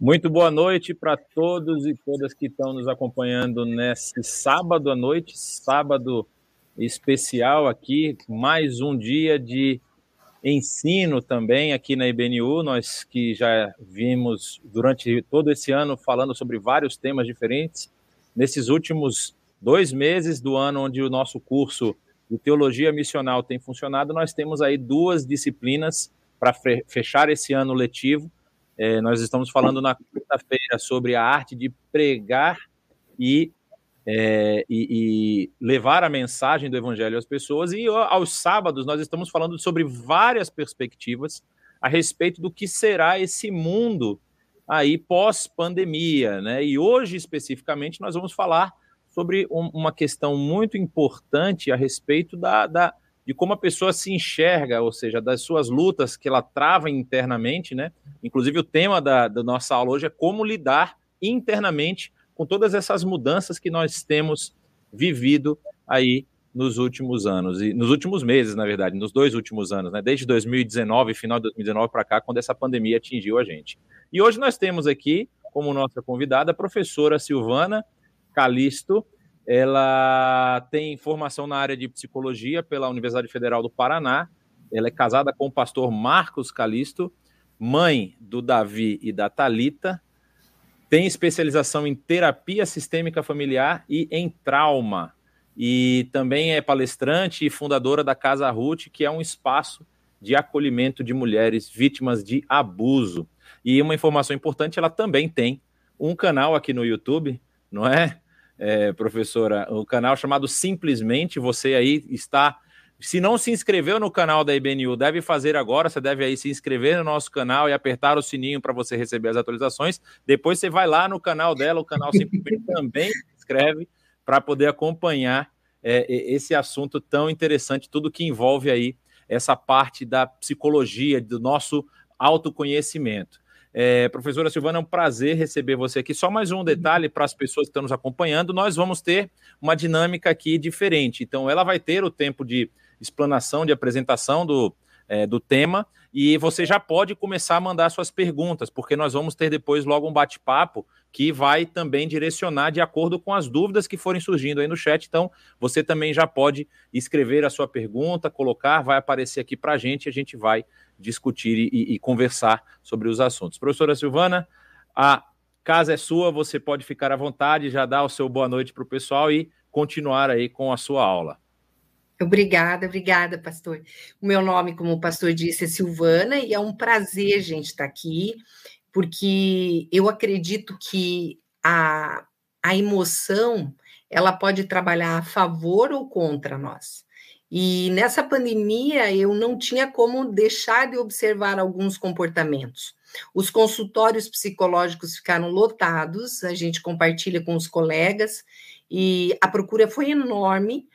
Muito boa noite para todos e todas que estão nos acompanhando nesse sábado à noite, sábado especial aqui, mais um dia de ensino também aqui na IBNU, nós que já vimos durante todo esse ano falando sobre vários temas diferentes. Nesses últimos dois meses do ano, onde o nosso curso de Teologia Missional tem funcionado, nós temos aí duas disciplinas para fechar esse ano letivo é, nós estamos falando na quinta-feira sobre a arte de pregar e, é, e, e, levar a mensagem do Evangelho às pessoas, e aos sábados nós estamos falando sobre várias perspectivas a respeito do que será esse mundo aí pós-pandemia, né? E hoje especificamente nós vamos falar sobre um, uma questão muito importante a respeito da, da de como a pessoa se enxerga, ou seja, das suas lutas que ela trava internamente, né? Inclusive, o tema da, da nossa aula hoje é como lidar internamente com todas essas mudanças que nós temos vivido aí nos últimos anos, e nos últimos meses, na verdade, nos dois últimos anos, né? Desde 2019, final de 2019 para cá, quando essa pandemia atingiu a gente. E hoje nós temos aqui, como nossa convidada, a professora Silvana Calisto, ela tem formação na área de psicologia pela Universidade Federal do Paraná. Ela é casada com o pastor Marcos Calisto, mãe do Davi e da Talita. Tem especialização em terapia sistêmica familiar e em trauma. E também é palestrante e fundadora da Casa Ruth, que é um espaço de acolhimento de mulheres vítimas de abuso. E uma informação importante, ela também tem um canal aqui no YouTube, não é? É, professora, o canal chamado Simplesmente. Você aí está. Se não se inscreveu no canal da IBNU, deve fazer agora. Você deve aí se inscrever no nosso canal e apertar o sininho para você receber as atualizações. Depois você vai lá no canal dela, o canal Simplesmente também se inscreve para poder acompanhar é, esse assunto tão interessante, tudo que envolve aí essa parte da psicologia, do nosso autoconhecimento. É, professora Silvana, é um prazer receber você aqui. Só mais um detalhe para as pessoas que estão nos acompanhando: nós vamos ter uma dinâmica aqui diferente. Então, ela vai ter o tempo de explanação, de apresentação do, é, do tema, e você já pode começar a mandar suas perguntas, porque nós vamos ter depois logo um bate-papo que vai também direcionar de acordo com as dúvidas que forem surgindo aí no chat. Então, você também já pode escrever a sua pergunta, colocar, vai aparecer aqui para a gente, a gente vai discutir e, e conversar sobre os assuntos. Professora Silvana, a casa é sua, você pode ficar à vontade, já dar o seu boa noite para o pessoal e continuar aí com a sua aula. Obrigada, obrigada, pastor. O meu nome, como o pastor disse, é Silvana e é um prazer, gente, estar aqui, porque eu acredito que a, a emoção ela pode trabalhar a favor ou contra nós. E nessa pandemia eu não tinha como deixar de observar alguns comportamentos. Os consultórios psicológicos ficaram lotados, a gente compartilha com os colegas e a procura foi enorme.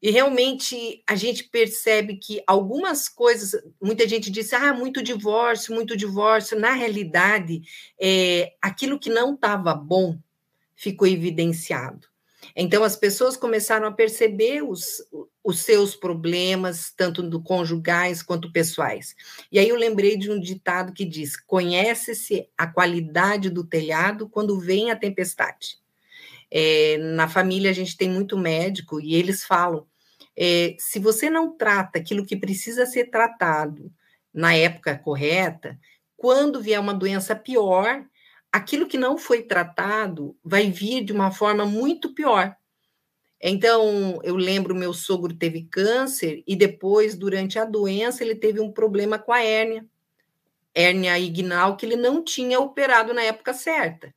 E realmente a gente percebe que algumas coisas, muita gente disse, ah, muito divórcio, muito divórcio. Na realidade, é, aquilo que não estava bom ficou evidenciado. Então, as pessoas começaram a perceber os, os seus problemas, tanto do conjugais quanto pessoais. E aí eu lembrei de um ditado que diz: conhece-se a qualidade do telhado quando vem a tempestade. É, na família a gente tem muito médico e eles falam: é, se você não trata aquilo que precisa ser tratado na época correta, quando vier uma doença pior, aquilo que não foi tratado vai vir de uma forma muito pior. Então, eu lembro meu sogro teve câncer e depois, durante a doença, ele teve um problema com a hérnia, hérnia ignal que ele não tinha operado na época certa.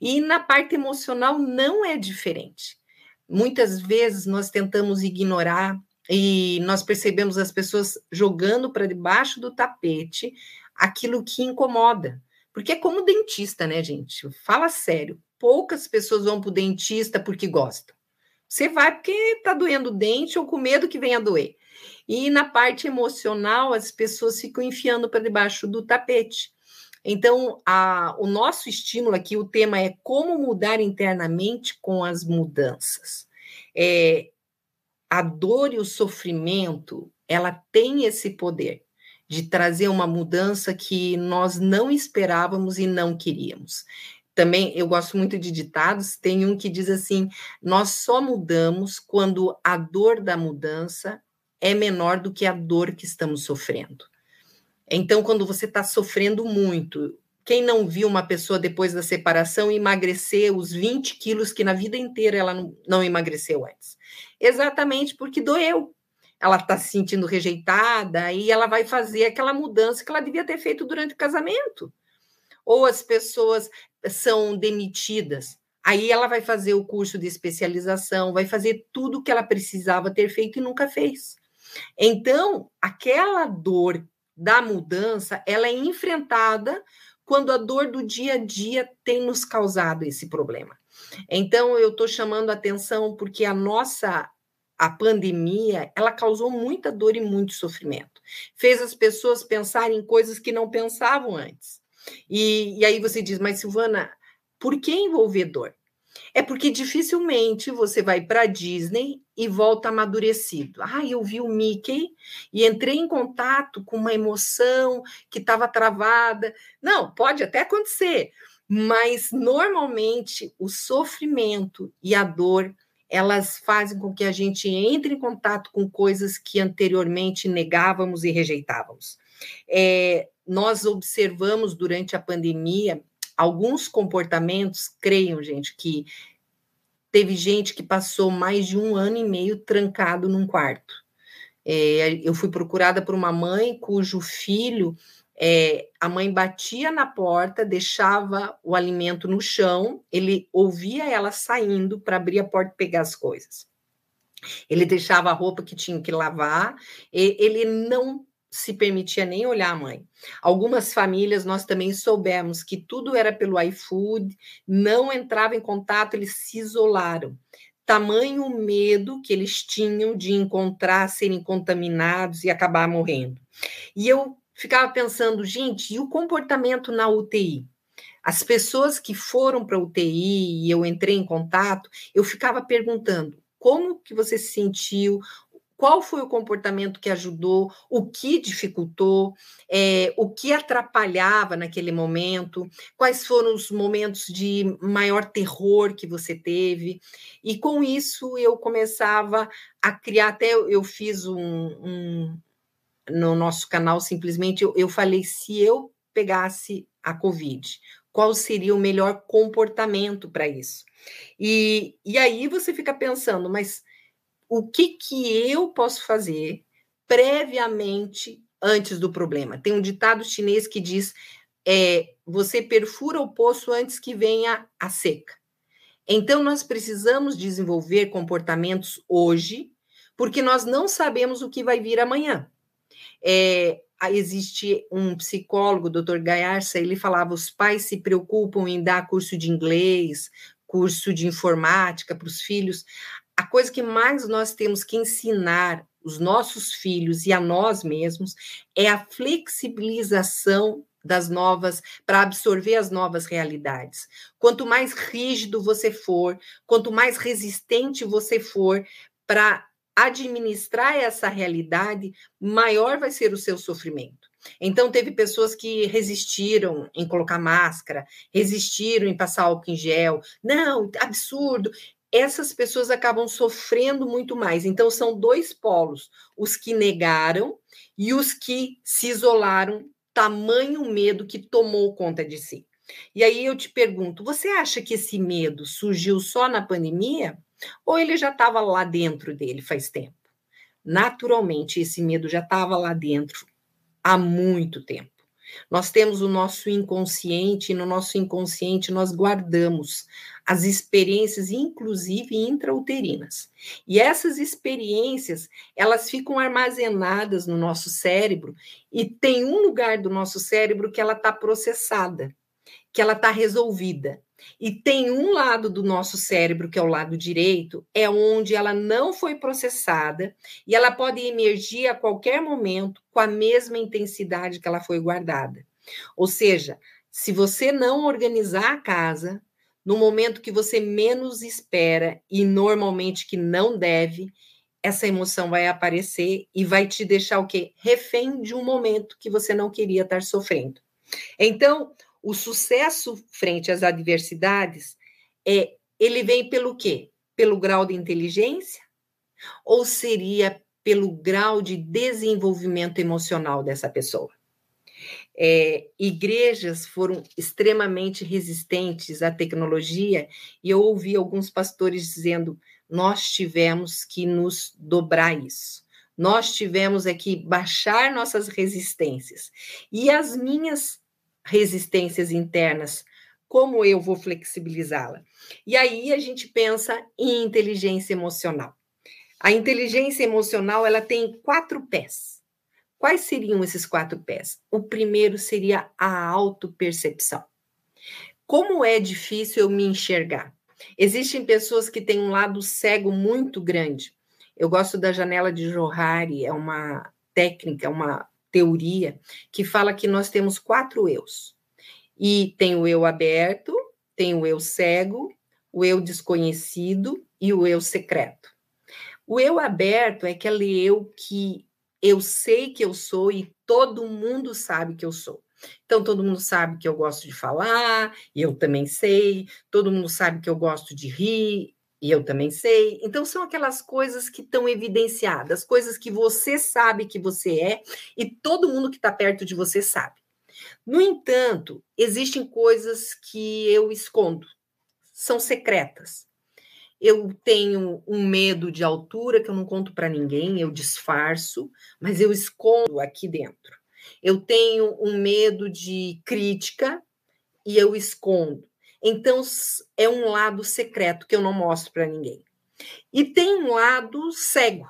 E na parte emocional não é diferente. Muitas vezes nós tentamos ignorar e nós percebemos as pessoas jogando para debaixo do tapete aquilo que incomoda. Porque é como dentista, né, gente? Fala sério. Poucas pessoas vão para o dentista porque gostam. Você vai porque está doendo o dente ou com medo que venha doer. E na parte emocional, as pessoas ficam enfiando para debaixo do tapete. Então, a, o nosso estímulo aqui, o tema é como mudar internamente com as mudanças. É, a dor e o sofrimento, ela tem esse poder de trazer uma mudança que nós não esperávamos e não queríamos. Também eu gosto muito de ditados, tem um que diz assim: nós só mudamos quando a dor da mudança é menor do que a dor que estamos sofrendo. Então, quando você está sofrendo muito, quem não viu uma pessoa depois da separação emagrecer os 20 quilos que na vida inteira ela não, não emagreceu antes? Exatamente porque doeu ela está se sentindo rejeitada e ela vai fazer aquela mudança que ela devia ter feito durante o casamento. Ou as pessoas são demitidas, aí ela vai fazer o curso de especialização, vai fazer tudo o que ela precisava ter feito e nunca fez. Então, aquela dor da mudança, ela é enfrentada quando a dor do dia a dia tem nos causado esse problema. Então, eu estou chamando atenção porque a nossa a pandemia, ela causou muita dor e muito sofrimento. Fez as pessoas pensarem em coisas que não pensavam antes. E, e aí você diz, mas Silvana, por que envolver dor? É porque dificilmente você vai para Disney e volta amadurecido. Ah, eu vi o Mickey e entrei em contato com uma emoção que estava travada. Não, pode até acontecer, mas normalmente o sofrimento e a dor elas fazem com que a gente entre em contato com coisas que anteriormente negávamos e rejeitávamos. É, nós observamos durante a pandemia alguns comportamentos, creiam, gente, que teve gente que passou mais de um ano e meio trancado num quarto. É, eu fui procurada por uma mãe cujo filho é, a mãe batia na porta, deixava o alimento no chão, ele ouvia ela saindo para abrir a porta e pegar as coisas. Ele deixava a roupa que tinha que lavar, ele não se permitia nem olhar a mãe. Algumas famílias nós também soubemos que tudo era pelo iFood, não entrava em contato, eles se isolaram. Tamanho medo que eles tinham de encontrar, serem contaminados e acabar morrendo. E eu ficava pensando, gente, e o comportamento na UTI? As pessoas que foram para a UTI e eu entrei em contato, eu ficava perguntando como que você se sentiu, qual foi o comportamento que ajudou, o que dificultou, é, o que atrapalhava naquele momento, quais foram os momentos de maior terror que você teve. E com isso eu começava a criar, até eu fiz um, um, no nosso canal, simplesmente eu, eu falei: se eu pegasse a Covid, qual seria o melhor comportamento para isso? E, e aí você fica pensando, mas o que, que eu posso fazer previamente antes do problema? Tem um ditado chinês que diz: é, você perfura o poço antes que venha a seca. Então, nós precisamos desenvolver comportamentos hoje, porque nós não sabemos o que vai vir amanhã. É, existe um psicólogo, Dr. Gaiarsa, ele falava: os pais se preocupam em dar curso de inglês, curso de informática para os filhos. A coisa que mais nós temos que ensinar os nossos filhos e a nós mesmos é a flexibilização das novas, para absorver as novas realidades. Quanto mais rígido você for, quanto mais resistente você for para administrar essa realidade, maior vai ser o seu sofrimento. Então, teve pessoas que resistiram em colocar máscara, resistiram em passar álcool em gel. Não, absurdo. Essas pessoas acabam sofrendo muito mais. Então, são dois polos: os que negaram e os que se isolaram, tamanho medo que tomou conta de si. E aí eu te pergunto: você acha que esse medo surgiu só na pandemia? Ou ele já estava lá dentro dele faz tempo. Naturalmente, esse medo já estava lá dentro há muito tempo. Nós temos o nosso inconsciente, e no nosso inconsciente nós guardamos as experiências, inclusive intrauterinas. E essas experiências, elas ficam armazenadas no nosso cérebro e tem um lugar do nosso cérebro que ela está processada, que ela está resolvida. E tem um lado do nosso cérebro, que é o lado direito, é onde ela não foi processada e ela pode emergir a qualquer momento com a mesma intensidade que ela foi guardada. Ou seja, se você não organizar a casa, no momento que você menos espera e normalmente que não deve, essa emoção vai aparecer e vai te deixar o quê? Refém de um momento que você não queria estar sofrendo. Então, o sucesso frente às adversidades é ele vem pelo quê? Pelo grau de inteligência ou seria pelo grau de desenvolvimento emocional dessa pessoa? É, igrejas foram extremamente resistentes à tecnologia e eu ouvi alguns pastores dizendo: nós tivemos que nos dobrar isso. Nós tivemos é que baixar nossas resistências. E as minhas resistências internas, como eu vou flexibilizá-la? E aí a gente pensa em inteligência emocional. A inteligência emocional, ela tem quatro pés. Quais seriam esses quatro pés? O primeiro seria a autopercepção. Como é difícil eu me enxergar? Existem pessoas que têm um lado cego muito grande. Eu gosto da janela de Johari, é uma técnica, uma teoria que fala que nós temos quatro eus. E tem o eu aberto, tem o eu cego, o eu desconhecido e o eu secreto. O eu aberto é aquele eu que eu sei que eu sou e todo mundo sabe que eu sou. Então, todo mundo sabe que eu gosto de falar, e eu também sei. Todo mundo sabe que eu gosto de rir, e eu também sei. Então, são aquelas coisas que estão evidenciadas, coisas que você sabe que você é, e todo mundo que está perto de você sabe. No entanto, existem coisas que eu escondo, são secretas. Eu tenho um medo de altura que eu não conto para ninguém, eu disfarço, mas eu escondo aqui dentro. Eu tenho um medo de crítica e eu escondo. Então, é um lado secreto que eu não mostro para ninguém. E tem um lado cego.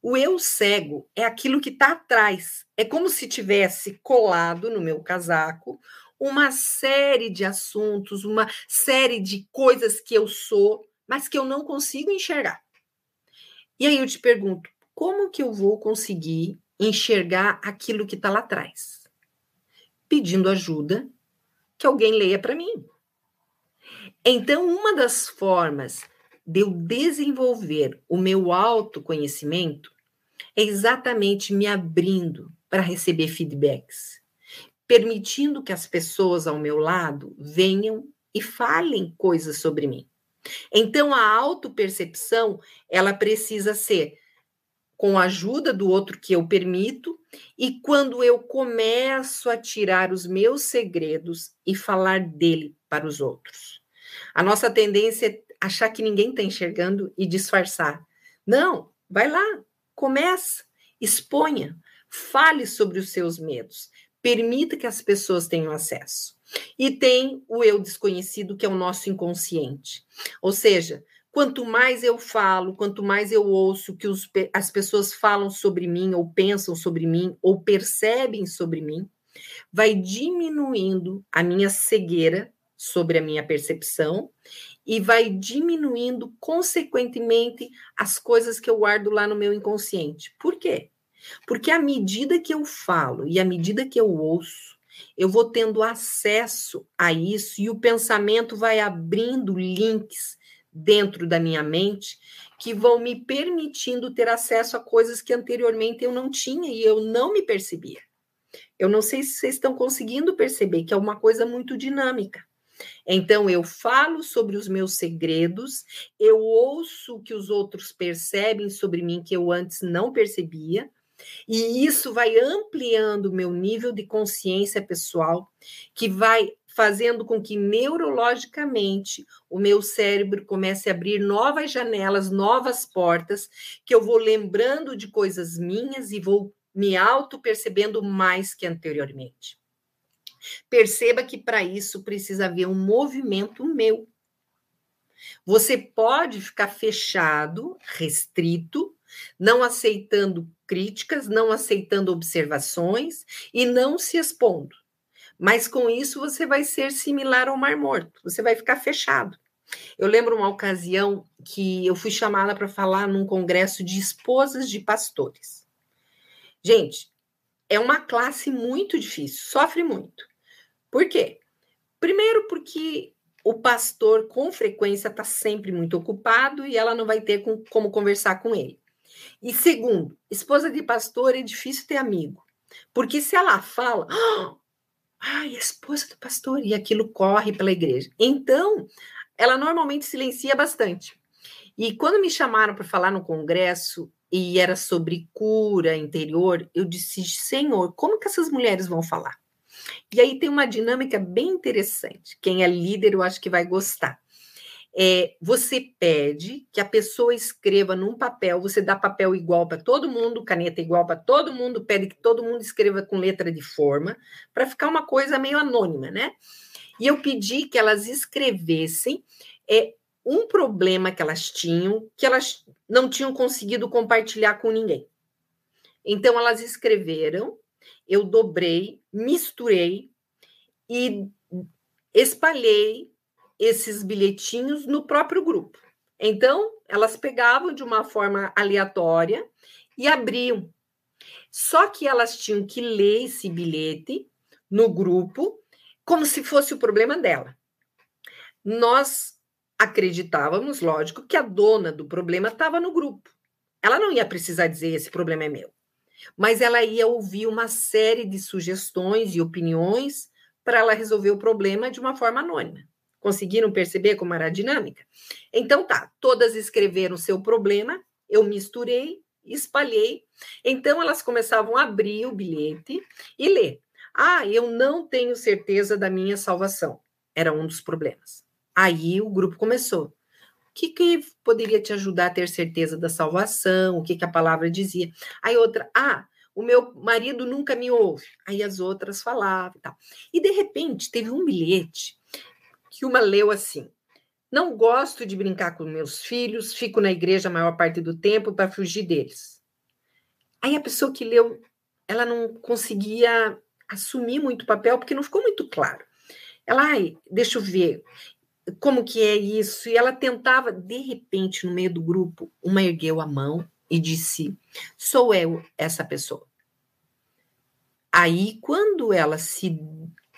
O eu cego é aquilo que está atrás. É como se tivesse colado no meu casaco uma série de assuntos, uma série de coisas que eu sou, mas que eu não consigo enxergar. E aí eu te pergunto, como que eu vou conseguir enxergar aquilo que está lá atrás, pedindo ajuda que alguém leia para mim. Então, uma das formas de eu desenvolver o meu autoconhecimento é exatamente me abrindo para receber feedbacks, permitindo que as pessoas ao meu lado venham e falem coisas sobre mim. Então, a autopercepção, ela precisa ser com a ajuda do outro que eu permito, e quando eu começo a tirar os meus segredos e falar dele para os outros. A nossa tendência é achar que ninguém está enxergando e disfarçar. Não, vai lá, começa, exponha, fale sobre os seus medos, permita que as pessoas tenham acesso. E tem o eu desconhecido, que é o nosso inconsciente. Ou seja, Quanto mais eu falo, quanto mais eu ouço que os, as pessoas falam sobre mim, ou pensam sobre mim, ou percebem sobre mim, vai diminuindo a minha cegueira sobre a minha percepção e vai diminuindo, consequentemente, as coisas que eu guardo lá no meu inconsciente. Por quê? Porque à medida que eu falo e à medida que eu ouço, eu vou tendo acesso a isso e o pensamento vai abrindo links dentro da minha mente que vão me permitindo ter acesso a coisas que anteriormente eu não tinha e eu não me percebia. Eu não sei se vocês estão conseguindo perceber que é uma coisa muito dinâmica. Então, eu falo sobre os meus segredos, eu ouço o que os outros percebem sobre mim que eu antes não percebia, e isso vai ampliando o meu nível de consciência pessoal, que vai fazendo com que neurologicamente o meu cérebro comece a abrir novas janelas, novas portas, que eu vou lembrando de coisas minhas e vou me auto percebendo mais que anteriormente. Perceba que para isso precisa haver um movimento meu. Você pode ficar fechado, restrito, não aceitando críticas, não aceitando observações e não se expondo. Mas com isso você vai ser similar ao Mar Morto, você vai ficar fechado. Eu lembro uma ocasião que eu fui chamada para falar num congresso de esposas de pastores. Gente, é uma classe muito difícil, sofre muito. Por quê? Primeiro, porque o pastor, com frequência, está sempre muito ocupado e ela não vai ter com, como conversar com ele. E segundo, esposa de pastor é difícil ter amigo. Porque se ela fala, ah, ai, esposa do pastor, e aquilo corre pela igreja. Então, ela normalmente silencia bastante. E quando me chamaram para falar no congresso e era sobre cura interior, eu disse: Senhor, como que essas mulheres vão falar? E aí tem uma dinâmica bem interessante. Quem é líder, eu acho que vai gostar. É, você pede que a pessoa escreva num papel, você dá papel igual para todo mundo, caneta igual para todo mundo, pede que todo mundo escreva com letra de forma, para ficar uma coisa meio anônima, né? E eu pedi que elas escrevessem é, um problema que elas tinham, que elas não tinham conseguido compartilhar com ninguém. Então, elas escreveram, eu dobrei, misturei e espalhei esses bilhetinhos no próprio grupo. Então, elas pegavam de uma forma aleatória e abriam. Só que elas tinham que ler esse bilhete no grupo como se fosse o problema dela. Nós acreditávamos, lógico, que a dona do problema estava no grupo. Ela não ia precisar dizer esse problema é meu, mas ela ia ouvir uma série de sugestões e opiniões para ela resolver o problema de uma forma anônima. Conseguiram perceber como era a dinâmica? Então tá, todas escreveram seu problema, eu misturei, espalhei. Então elas começavam a abrir o bilhete e ler. Ah, eu não tenho certeza da minha salvação. Era um dos problemas. Aí o grupo começou. O que, que poderia te ajudar a ter certeza da salvação? O que, que a palavra dizia? Aí outra, ah, o meu marido nunca me ouve. Aí as outras falavam e tal. E de repente teve um bilhete que uma leu assim: Não gosto de brincar com meus filhos, fico na igreja a maior parte do tempo para fugir deles. Aí a pessoa que leu, ela não conseguia assumir muito papel porque não ficou muito claro. Ela, ai, deixa eu ver como que é isso. E ela tentava, de repente, no meio do grupo, uma ergueu a mão e disse: Sou eu essa pessoa. Aí, quando ela se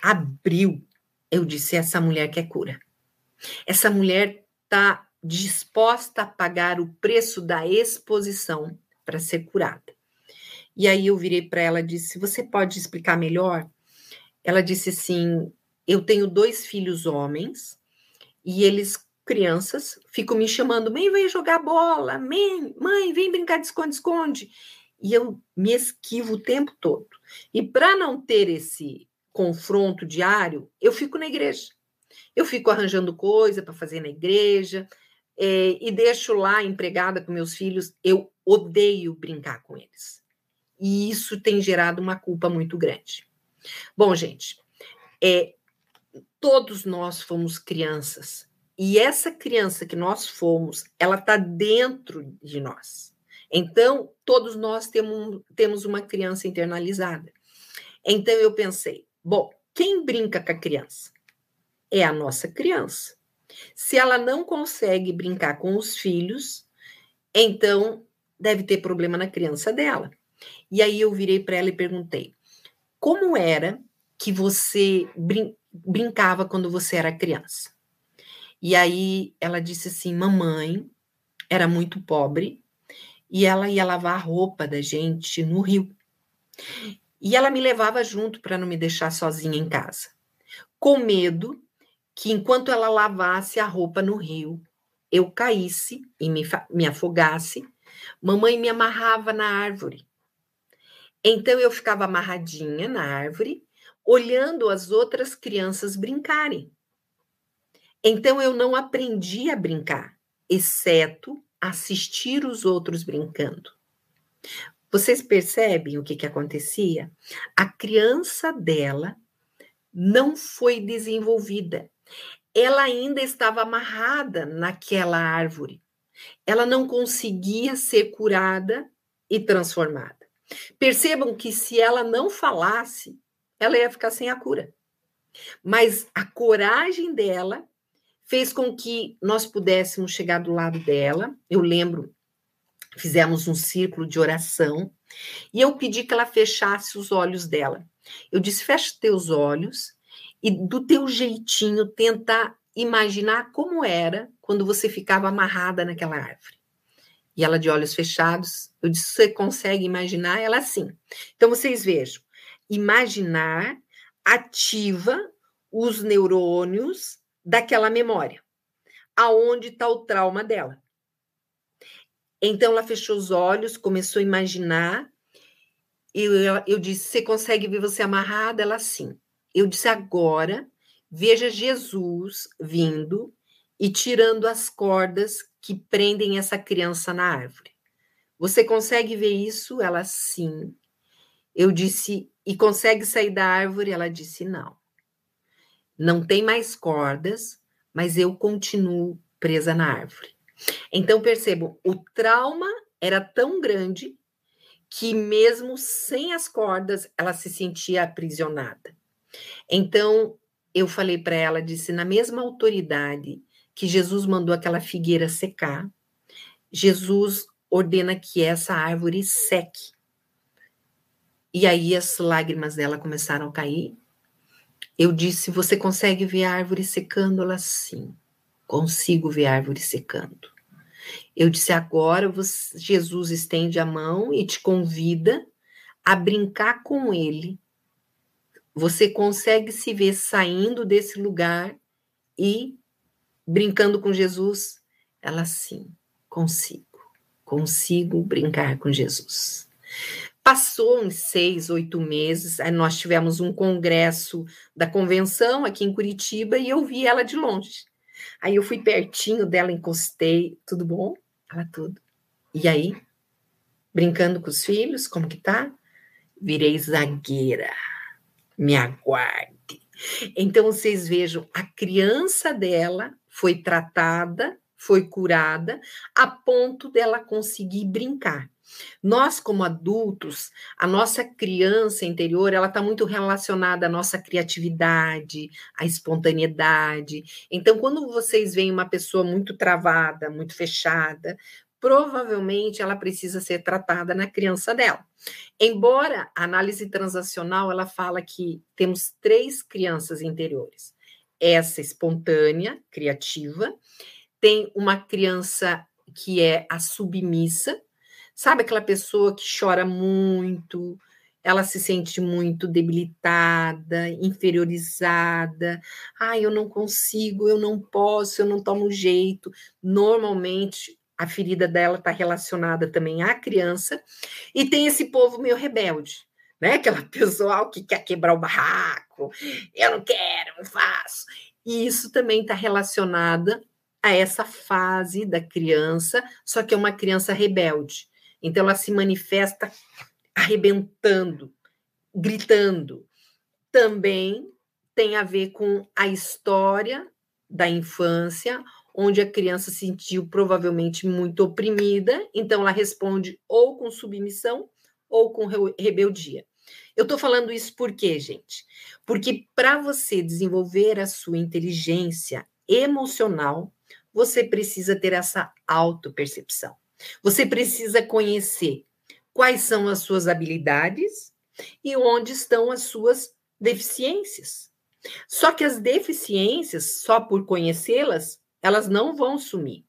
abriu eu disse: essa mulher quer cura. Essa mulher está disposta a pagar o preço da exposição para ser curada. E aí eu virei para ela e disse: Você pode explicar melhor? Ela disse assim: Eu tenho dois filhos homens e eles, crianças, ficam me chamando: Mãe, vem jogar bola, mãe, mãe, vem brincar de esconde-esconde. E eu me esquivo o tempo todo. E para não ter esse confronto diário, eu fico na igreja. Eu fico arranjando coisa para fazer na igreja é, e deixo lá empregada com meus filhos. Eu odeio brincar com eles. E isso tem gerado uma culpa muito grande. Bom, gente, é, todos nós fomos crianças. E essa criança que nós fomos, ela está dentro de nós. Então, todos nós temos, temos uma criança internalizada. Então, eu pensei, Bom, quem brinca com a criança? É a nossa criança. Se ela não consegue brincar com os filhos, então deve ter problema na criança dela. E aí eu virei para ela e perguntei: como era que você brin brincava quando você era criança? E aí ela disse assim: mamãe era muito pobre e ela ia lavar a roupa da gente no rio. E ela me levava junto para não me deixar sozinha em casa, com medo que enquanto ela lavasse a roupa no rio, eu caísse e me, me afogasse. Mamãe me amarrava na árvore. Então eu ficava amarradinha na árvore, olhando as outras crianças brincarem. Então eu não aprendi a brincar, exceto assistir os outros brincando. Vocês percebem o que, que acontecia? A criança dela não foi desenvolvida. Ela ainda estava amarrada naquela árvore. Ela não conseguia ser curada e transformada. Percebam que se ela não falasse, ela ia ficar sem a cura. Mas a coragem dela fez com que nós pudéssemos chegar do lado dela. Eu lembro Fizemos um círculo de oração e eu pedi que ela fechasse os olhos dela. Eu disse: fecha teus olhos e do teu jeitinho tentar imaginar como era quando você ficava amarrada naquela árvore. E ela de olhos fechados, eu disse: você consegue imaginar? Ela sim. Então vocês vejam, imaginar ativa os neurônios daquela memória, aonde está o trauma dela. Então ela fechou os olhos, começou a imaginar. Eu, eu disse: Você consegue ver você amarrada? Ela sim. Eu disse: Agora veja Jesus vindo e tirando as cordas que prendem essa criança na árvore. Você consegue ver isso? Ela sim. Eu disse: E consegue sair da árvore? Ela disse: Não. Não tem mais cordas, mas eu continuo presa na árvore. Então percebam, o trauma era tão grande que mesmo sem as cordas ela se sentia aprisionada. Então eu falei para ela, disse na mesma autoridade que Jesus mandou aquela figueira secar, Jesus ordena que essa árvore seque. E aí as lágrimas dela começaram a cair. Eu disse: Você consegue ver a árvore secando? Ela sim, consigo ver a árvore secando. Eu disse: Agora Jesus estende a mão e te convida a brincar com ele. Você consegue se ver saindo desse lugar e brincando com Jesus? Ela sim, consigo. Consigo brincar com Jesus. Passou uns seis, oito meses, nós tivemos um congresso da convenção aqui em Curitiba e eu vi ela de longe. Aí eu fui pertinho dela, encostei, tudo bom? Tudo. E aí, brincando com os filhos, como que tá? Virei zagueira. Me aguarde. Então vocês vejam, a criança dela foi tratada, foi curada, a ponto dela conseguir brincar. Nós, como adultos, a nossa criança interior, ela está muito relacionada à nossa criatividade, à espontaneidade. Então, quando vocês veem uma pessoa muito travada, muito fechada, provavelmente ela precisa ser tratada na criança dela. Embora a análise transacional ela fala que temos três crianças interiores. Essa espontânea, criativa, tem uma criança que é a submissa, Sabe aquela pessoa que chora muito, ela se sente muito debilitada, inferiorizada. Ai, eu não consigo, eu não posso, eu não tomo jeito. Normalmente, a ferida dela está relacionada também à criança. E tem esse povo meio rebelde, né? Aquela pessoa que quer quebrar o barraco, eu não quero, não faço. E isso também está relacionada a essa fase da criança, só que é uma criança rebelde. Então, ela se manifesta arrebentando, gritando. Também tem a ver com a história da infância, onde a criança se sentiu provavelmente muito oprimida, então ela responde ou com submissão ou com rebeldia. Eu estou falando isso por quê, gente? Porque para você desenvolver a sua inteligência emocional, você precisa ter essa autopercepção. Você precisa conhecer quais são as suas habilidades e onde estão as suas deficiências. Só que as deficiências, só por conhecê-las, elas não vão sumir.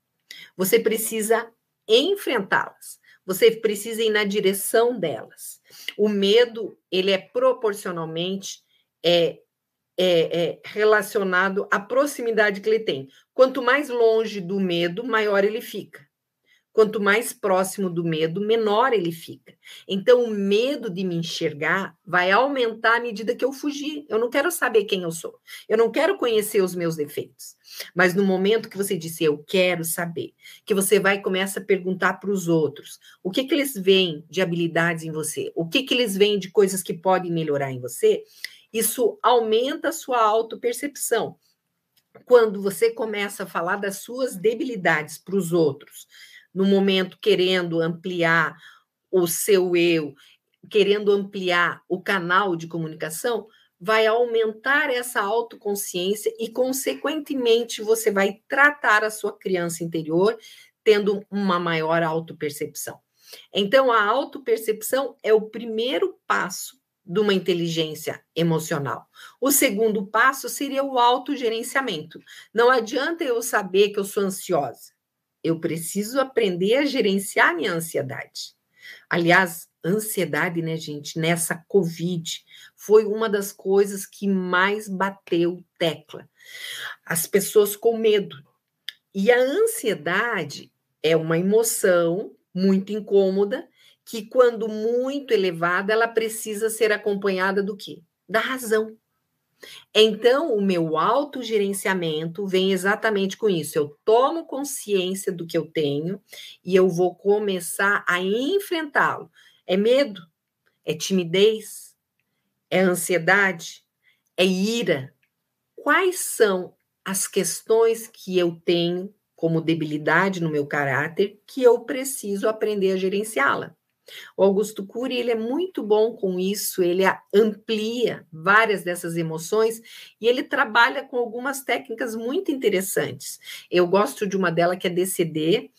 Você precisa enfrentá-las. Você precisa ir na direção delas. O medo, ele é proporcionalmente é, é, é relacionado à proximidade que ele tem. Quanto mais longe do medo, maior ele fica. Quanto mais próximo do medo, menor ele fica. Então, o medo de me enxergar vai aumentar à medida que eu fugir. Eu não quero saber quem eu sou. Eu não quero conhecer os meus defeitos. Mas no momento que você disse eu quero saber, que você vai começa a perguntar para os outros o que, que eles veem de habilidades em você, o que, que eles veem de coisas que podem melhorar em você, isso aumenta a sua autopercepção. Quando você começa a falar das suas debilidades para os outros, no momento querendo ampliar o seu eu, querendo ampliar o canal de comunicação, vai aumentar essa autoconsciência e, consequentemente, você vai tratar a sua criança interior tendo uma maior autopercepção. Então, a autopercepção é o primeiro passo de uma inteligência emocional. O segundo passo seria o autogerenciamento. Não adianta eu saber que eu sou ansiosa eu preciso aprender a gerenciar a minha ansiedade. Aliás, ansiedade, né, gente, nessa Covid, foi uma das coisas que mais bateu tecla. As pessoas com medo. E a ansiedade é uma emoção muito incômoda que, quando muito elevada, ela precisa ser acompanhada do quê? Da razão. Então, o meu autogerenciamento vem exatamente com isso. Eu tomo consciência do que eu tenho e eu vou começar a enfrentá-lo. É medo? É timidez? É ansiedade? É ira? Quais são as questões que eu tenho como debilidade no meu caráter que eu preciso aprender a gerenciá-la? O Augusto Cury, ele é muito bom com isso, ele amplia várias dessas emoções e ele trabalha com algumas técnicas muito interessantes. Eu gosto de uma dela que é DCD,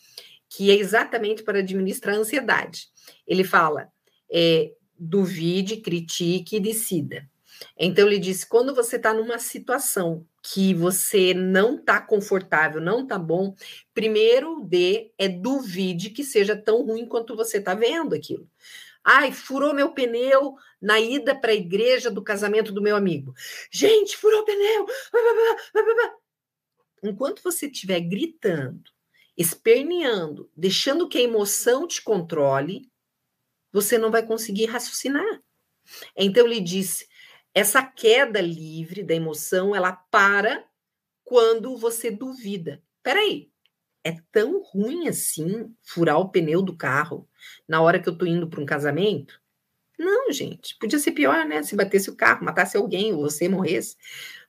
que é exatamente para administrar a ansiedade. Ele fala: é, duvide, critique e decida. Então, ele disse: quando você está numa situação que você não está confortável, não está bom, primeiro D é duvide que seja tão ruim quanto você está vendo aquilo. Ai, furou meu pneu na ida para a igreja do casamento do meu amigo. Gente, furou o pneu! Enquanto você estiver gritando, esperneando, deixando que a emoção te controle, você não vai conseguir raciocinar. Então ele disse: essa queda livre da emoção, ela para quando você duvida. Peraí, é tão ruim assim furar o pneu do carro na hora que eu tô indo para um casamento? Não, gente, podia ser pior, né? Se batesse o carro, matasse alguém ou você morresse.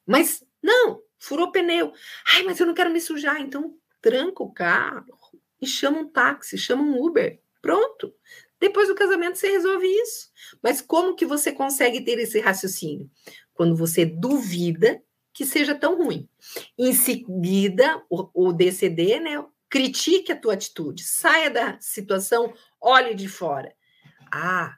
Mas não, furou o pneu. Ai, mas eu não quero me sujar, então tranca o carro e chama um táxi, chama um Uber. Pronto. Depois do casamento você resolve isso. Mas como que você consegue ter esse raciocínio? Quando você duvida que seja tão ruim. Em seguida, o, o DCD, né? Critique a tua atitude, saia da situação, olhe de fora. Ah,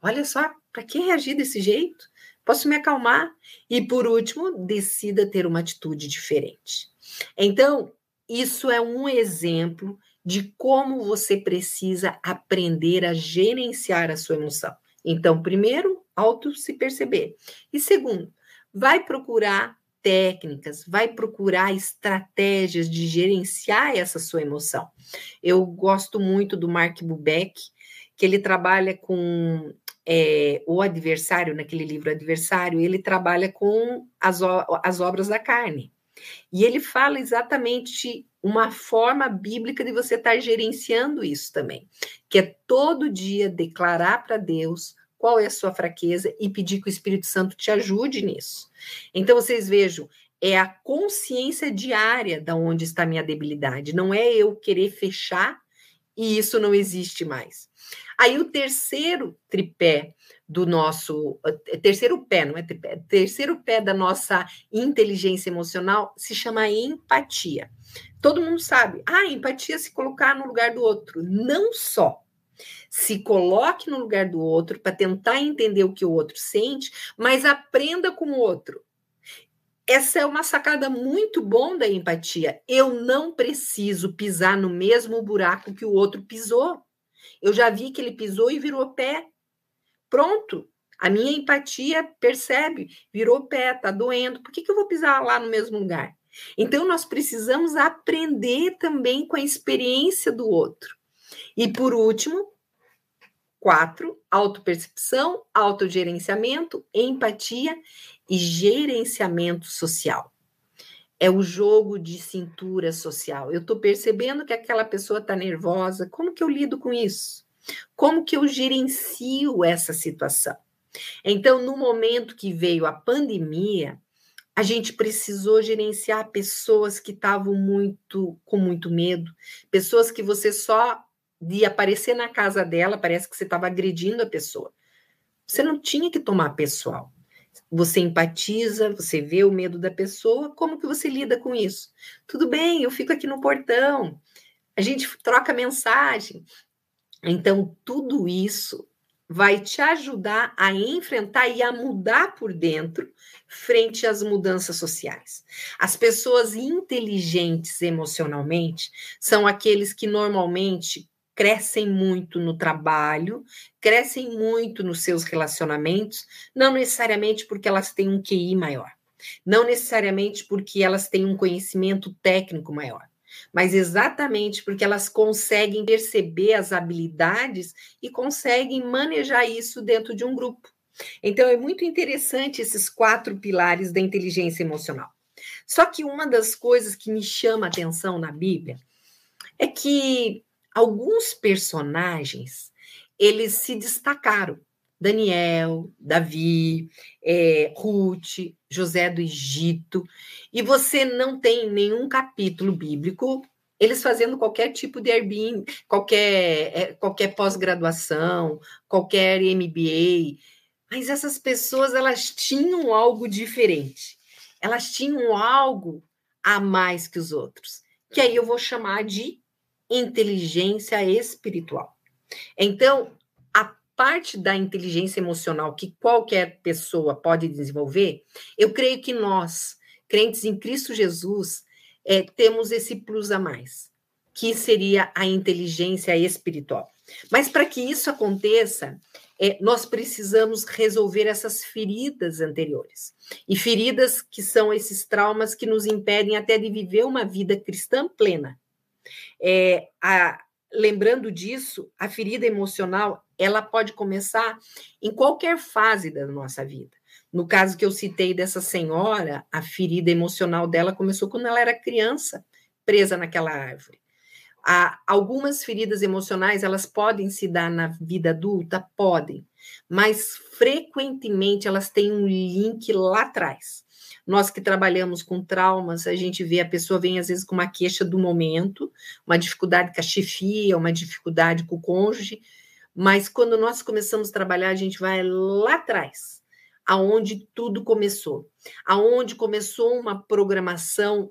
olha só, para que reagir desse jeito? Posso me acalmar? E por último, decida ter uma atitude diferente. Então, isso é um exemplo de como você precisa aprender a gerenciar a sua emoção. Então, primeiro, auto se perceber. E segundo, vai procurar técnicas, vai procurar estratégias de gerenciar essa sua emoção. Eu gosto muito do Mark Bubeck, que ele trabalha com é, o adversário, naquele livro Adversário, ele trabalha com as, as obras da carne. E ele fala exatamente uma forma bíblica de você estar gerenciando isso também, que é todo dia declarar para Deus qual é a sua fraqueza e pedir que o Espírito Santo te ajude nisso. Então vocês vejam, é a consciência diária da onde está a minha debilidade, não é eu querer fechar e isso não existe mais. Aí o terceiro tripé do nosso é terceiro pé, não é é terceiro pé da nossa inteligência emocional se chama empatia. Todo mundo sabe, ah, empatia é se colocar no lugar do outro. Não só se coloque no lugar do outro para tentar entender o que o outro sente, mas aprenda com o outro. Essa é uma sacada muito bom da empatia. Eu não preciso pisar no mesmo buraco que o outro pisou. Eu já vi que ele pisou e virou pé. Pronto. A minha empatia percebe, virou pé, tá doendo. Por que, que eu vou pisar lá no mesmo lugar? Então, nós precisamos aprender também com a experiência do outro. E, por último, quatro, autopercepção, autogerenciamento, empatia e gerenciamento social. É o jogo de cintura social. Eu estou percebendo que aquela pessoa está nervosa. Como que eu lido com isso? Como que eu gerencio essa situação? Então, no momento que veio a pandemia, a gente precisou gerenciar pessoas que estavam muito com muito medo, pessoas que você só de aparecer na casa dela, parece que você estava agredindo a pessoa. Você não tinha que tomar pessoal. Você empatiza, você vê o medo da pessoa, como que você lida com isso? Tudo bem, eu fico aqui no portão. A gente troca mensagem. Então, tudo isso vai te ajudar a enfrentar e a mudar por dentro frente às mudanças sociais. As pessoas inteligentes emocionalmente são aqueles que normalmente crescem muito no trabalho, crescem muito nos seus relacionamentos, não necessariamente porque elas têm um QI maior, não necessariamente porque elas têm um conhecimento técnico maior, mas exatamente porque elas conseguem perceber as habilidades e conseguem manejar isso dentro de um grupo. Então é muito interessante esses quatro pilares da inteligência emocional. Só que uma das coisas que me chama a atenção na Bíblia é que alguns personagens eles se destacaram. Daniel, Davi, é, Ruth, José do Egito, e você não tem nenhum capítulo bíblico eles fazendo qualquer tipo de Airbnb, qualquer, é, qualquer pós-graduação, qualquer MBA, mas essas pessoas elas tinham algo diferente, elas tinham algo a mais que os outros, que aí eu vou chamar de inteligência espiritual. Então, parte da inteligência emocional que qualquer pessoa pode desenvolver, eu creio que nós, crentes em Cristo Jesus, é, temos esse plus a mais, que seria a inteligência espiritual. Mas para que isso aconteça, é, nós precisamos resolver essas feridas anteriores. E feridas que são esses traumas que nos impedem até de viver uma vida cristã plena. É, a, lembrando disso, a ferida emocional ela pode começar em qualquer fase da nossa vida. No caso que eu citei dessa senhora, a ferida emocional dela começou quando ela era criança, presa naquela árvore. Há algumas feridas emocionais, elas podem se dar na vida adulta? Podem, mas frequentemente elas têm um link lá atrás. Nós que trabalhamos com traumas, a gente vê a pessoa vem às vezes com uma queixa do momento, uma dificuldade com a chefia, uma dificuldade com o cônjuge, mas quando nós começamos a trabalhar, a gente vai lá atrás, aonde tudo começou, aonde começou uma programação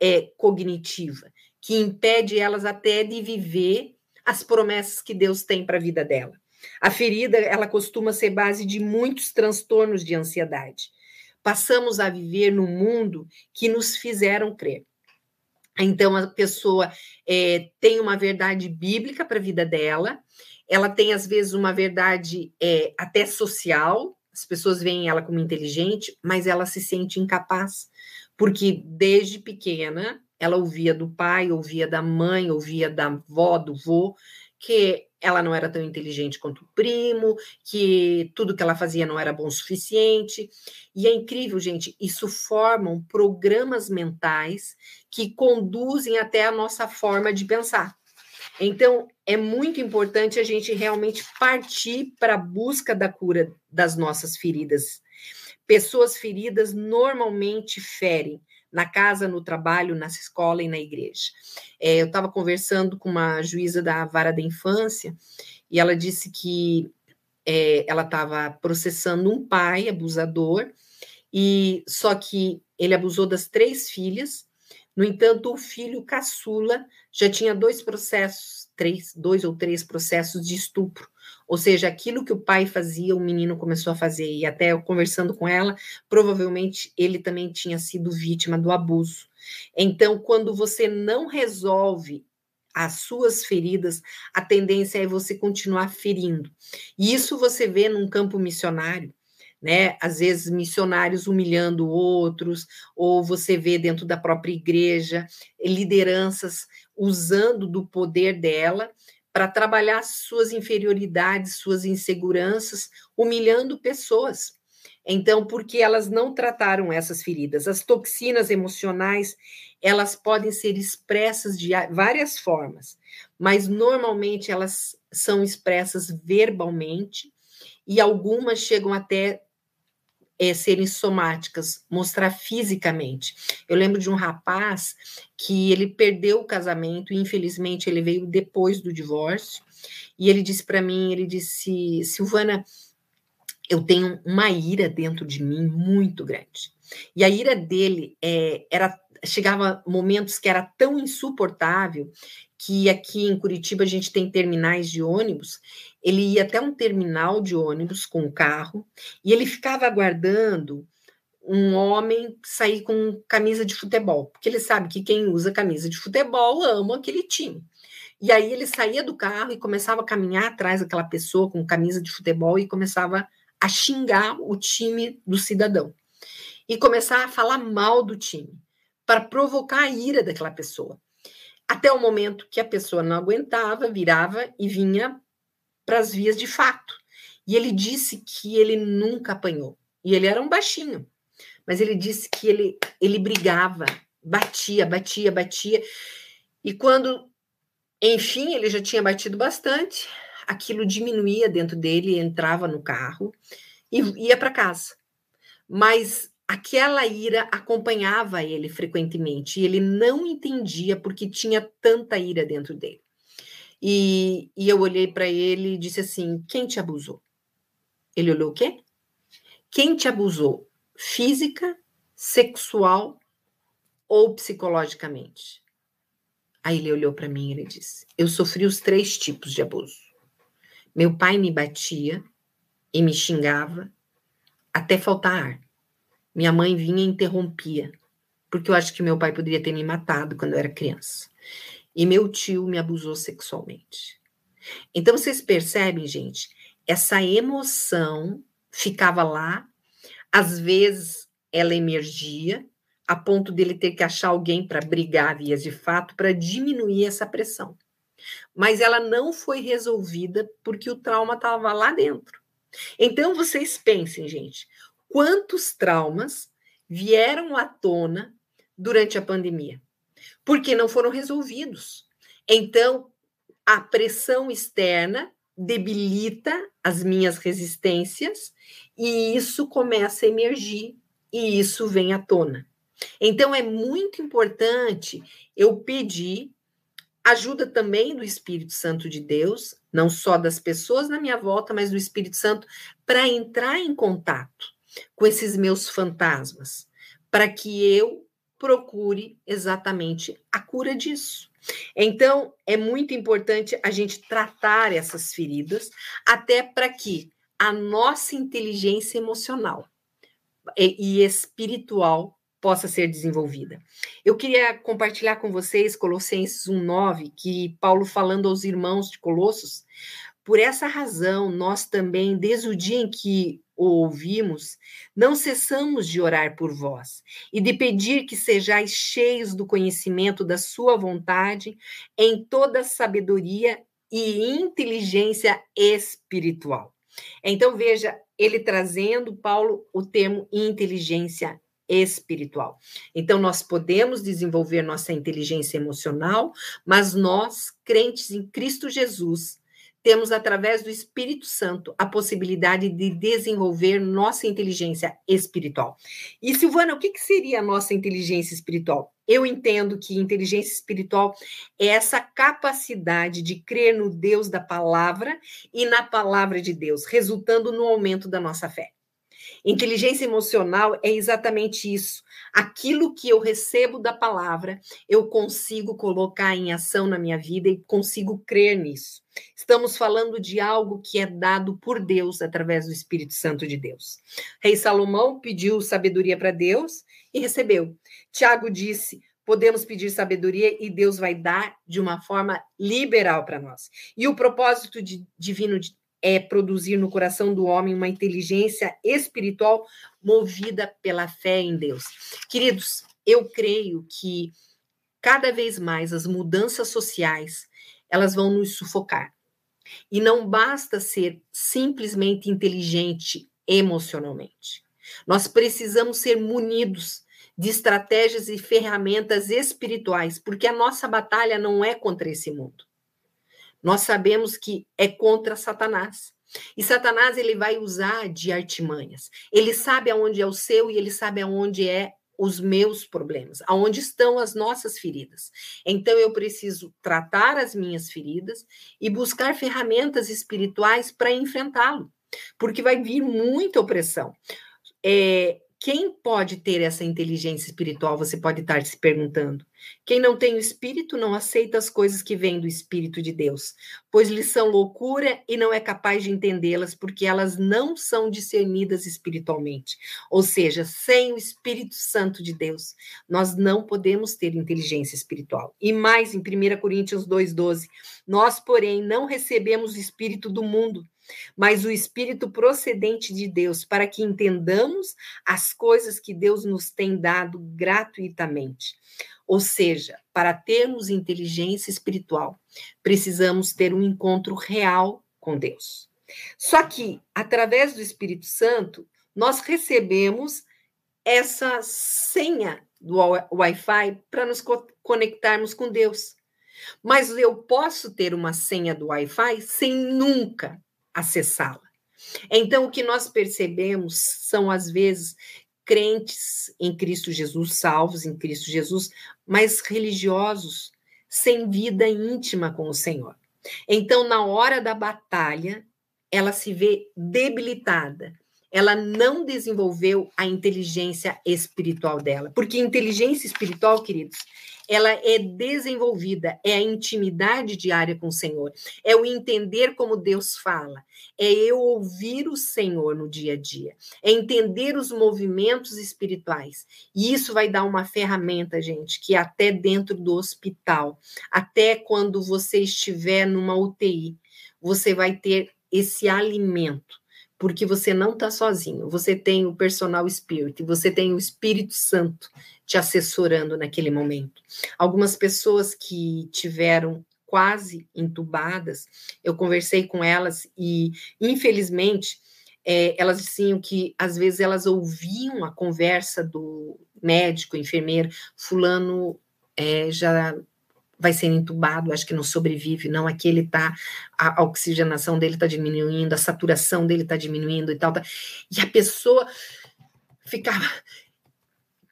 é, cognitiva que impede elas até de viver as promessas que Deus tem para a vida dela. A ferida, ela costuma ser base de muitos transtornos de ansiedade passamos a viver no mundo que nos fizeram crer. Então, a pessoa é, tem uma verdade bíblica para a vida dela, ela tem, às vezes, uma verdade é, até social, as pessoas veem ela como inteligente, mas ela se sente incapaz, porque desde pequena ela ouvia do pai, ouvia da mãe, ouvia da avó, do vô, que ela não era tão inteligente quanto o primo, que tudo que ela fazia não era bom o suficiente. E é incrível, gente, isso formam programas mentais que conduzem até a nossa forma de pensar. Então, é muito importante a gente realmente partir para a busca da cura das nossas feridas. Pessoas feridas normalmente ferem na casa, no trabalho, na escola e na igreja. É, eu estava conversando com uma juíza da vara da infância e ela disse que é, ela estava processando um pai abusador e só que ele abusou das três filhas. No entanto, o filho caçula já tinha dois processos, três, dois ou três processos de estupro. Ou seja, aquilo que o pai fazia, o menino começou a fazer. E até conversando com ela, provavelmente ele também tinha sido vítima do abuso. Então, quando você não resolve as suas feridas, a tendência é você continuar ferindo. E isso você vê num campo missionário, né? Às vezes missionários humilhando outros, ou você vê dentro da própria igreja lideranças usando do poder dela para trabalhar suas inferioridades, suas inseguranças, humilhando pessoas. Então, porque elas não trataram essas feridas? As toxinas emocionais, elas podem ser expressas de várias formas, mas normalmente elas são expressas verbalmente e algumas chegam até é, serem somáticas, mostrar fisicamente. Eu lembro de um rapaz que ele perdeu o casamento e infelizmente ele veio depois do divórcio e ele disse para mim, ele disse, Silvana, eu tenho uma ira dentro de mim muito grande. E a ira dele é, era chegava momentos que era tão insuportável que aqui em Curitiba a gente tem terminais de ônibus ele ia até um terminal de ônibus com o carro e ele ficava aguardando um homem sair com camisa de futebol, porque ele sabe que quem usa camisa de futebol ama aquele time. E aí ele saía do carro e começava a caminhar atrás daquela pessoa com camisa de futebol e começava a xingar o time do cidadão. E começar a falar mal do time, para provocar a ira daquela pessoa. Até o momento que a pessoa não aguentava, virava e vinha para as vias de fato. E ele disse que ele nunca apanhou. E ele era um baixinho. Mas ele disse que ele, ele brigava, batia, batia, batia. E quando enfim, ele já tinha batido bastante, aquilo diminuía dentro dele, entrava no carro e ia para casa. Mas aquela ira acompanhava ele frequentemente e ele não entendia porque tinha tanta ira dentro dele. E, e eu olhei para ele e disse assim: Quem te abusou? Ele olhou o quê? Quem te abusou? Física, sexual ou psicologicamente? Aí ele olhou para mim e ele disse: Eu sofri os três tipos de abuso. Meu pai me batia e me xingava até faltar ar. Minha mãe vinha e interrompia, porque eu acho que meu pai poderia ter me matado quando eu era criança. E meu tio me abusou sexualmente. Então vocês percebem, gente, essa emoção ficava lá, às vezes ela emergia, a ponto dele ter que achar alguém para brigar vias de fato para diminuir essa pressão. Mas ela não foi resolvida porque o trauma estava lá dentro. Então vocês pensem, gente, quantos traumas vieram à tona durante a pandemia? Porque não foram resolvidos. Então, a pressão externa debilita as minhas resistências e isso começa a emergir e isso vem à tona. Então é muito importante eu pedir ajuda também do Espírito Santo de Deus, não só das pessoas na minha volta, mas do Espírito Santo, para entrar em contato com esses meus fantasmas, para que eu procure exatamente a cura disso. Então, é muito importante a gente tratar essas feridas, até para que a nossa inteligência emocional e espiritual possa ser desenvolvida. Eu queria compartilhar com vocês Colossenses 1:9, que Paulo falando aos irmãos de Colossos, por essa razão nós também desde o dia em que ouvimos, não cessamos de orar por vós e de pedir que sejais cheios do conhecimento da sua vontade em toda sabedoria e inteligência espiritual. Então veja, ele trazendo Paulo o termo inteligência espiritual. Então, nós podemos desenvolver nossa inteligência emocional, mas nós, crentes em Cristo Jesus, temos, através do Espírito Santo, a possibilidade de desenvolver nossa inteligência espiritual. E, Silvana, o que, que seria a nossa inteligência espiritual? Eu entendo que inteligência espiritual é essa capacidade de crer no Deus da palavra e na palavra de Deus, resultando no aumento da nossa fé. Inteligência emocional é exatamente isso. Aquilo que eu recebo da palavra, eu consigo colocar em ação na minha vida e consigo crer nisso. Estamos falando de algo que é dado por Deus através do Espírito Santo de Deus. Rei Salomão pediu sabedoria para Deus e recebeu. Tiago disse: podemos pedir sabedoria e Deus vai dar de uma forma liberal para nós. E o propósito de, divino de, é produzir no coração do homem uma inteligência espiritual movida pela fé em Deus. Queridos, eu creio que cada vez mais as mudanças sociais, elas vão nos sufocar. E não basta ser simplesmente inteligente emocionalmente. Nós precisamos ser munidos de estratégias e ferramentas espirituais, porque a nossa batalha não é contra esse mundo. Nós sabemos que é contra Satanás. E Satanás ele vai usar de artimanhas. Ele sabe aonde é o seu e ele sabe aonde é os meus problemas, aonde estão as nossas feridas. Então eu preciso tratar as minhas feridas e buscar ferramentas espirituais para enfrentá-lo, porque vai vir muita opressão. É, quem pode ter essa inteligência espiritual? Você pode estar se perguntando. Quem não tem o espírito não aceita as coisas que vêm do espírito de Deus, pois lhes são loucura e não é capaz de entendê-las, porque elas não são discernidas espiritualmente. Ou seja, sem o Espírito Santo de Deus, nós não podemos ter inteligência espiritual. E mais em 1 Coríntios 2:12, nós, porém, não recebemos o espírito do mundo, mas o Espírito procedente de Deus, para que entendamos as coisas que Deus nos tem dado gratuitamente. Ou seja, para termos inteligência espiritual, precisamos ter um encontro real com Deus. Só que, através do Espírito Santo, nós recebemos essa senha do Wi-Fi para nos conectarmos com Deus. Mas eu posso ter uma senha do Wi-Fi sem nunca acessá-la. Então, o que nós percebemos são, às vezes, crentes em Cristo Jesus, salvos em Cristo Jesus, mas religiosos, sem vida íntima com o Senhor. Então, na hora da batalha, ela se vê debilitada. Ela não desenvolveu a inteligência espiritual dela. Porque inteligência espiritual, queridos, ela é desenvolvida, é a intimidade diária com o Senhor, é o entender como Deus fala, é eu ouvir o Senhor no dia a dia, é entender os movimentos espirituais. E isso vai dar uma ferramenta, gente, que até dentro do hospital, até quando você estiver numa UTI, você vai ter esse alimento porque você não está sozinho, você tem o personal spirit, você tem o Espírito Santo te assessorando naquele momento. Algumas pessoas que tiveram quase entubadas, eu conversei com elas e, infelizmente, é, elas diziam que às vezes elas ouviam a conversa do médico, enfermeiro, fulano é, já vai ser entubado, acho que não sobrevive, não, aqui ele tá, a, oxigenação dele está diminuindo, a saturação dele está diminuindo e tal, tá, e a pessoa ficava,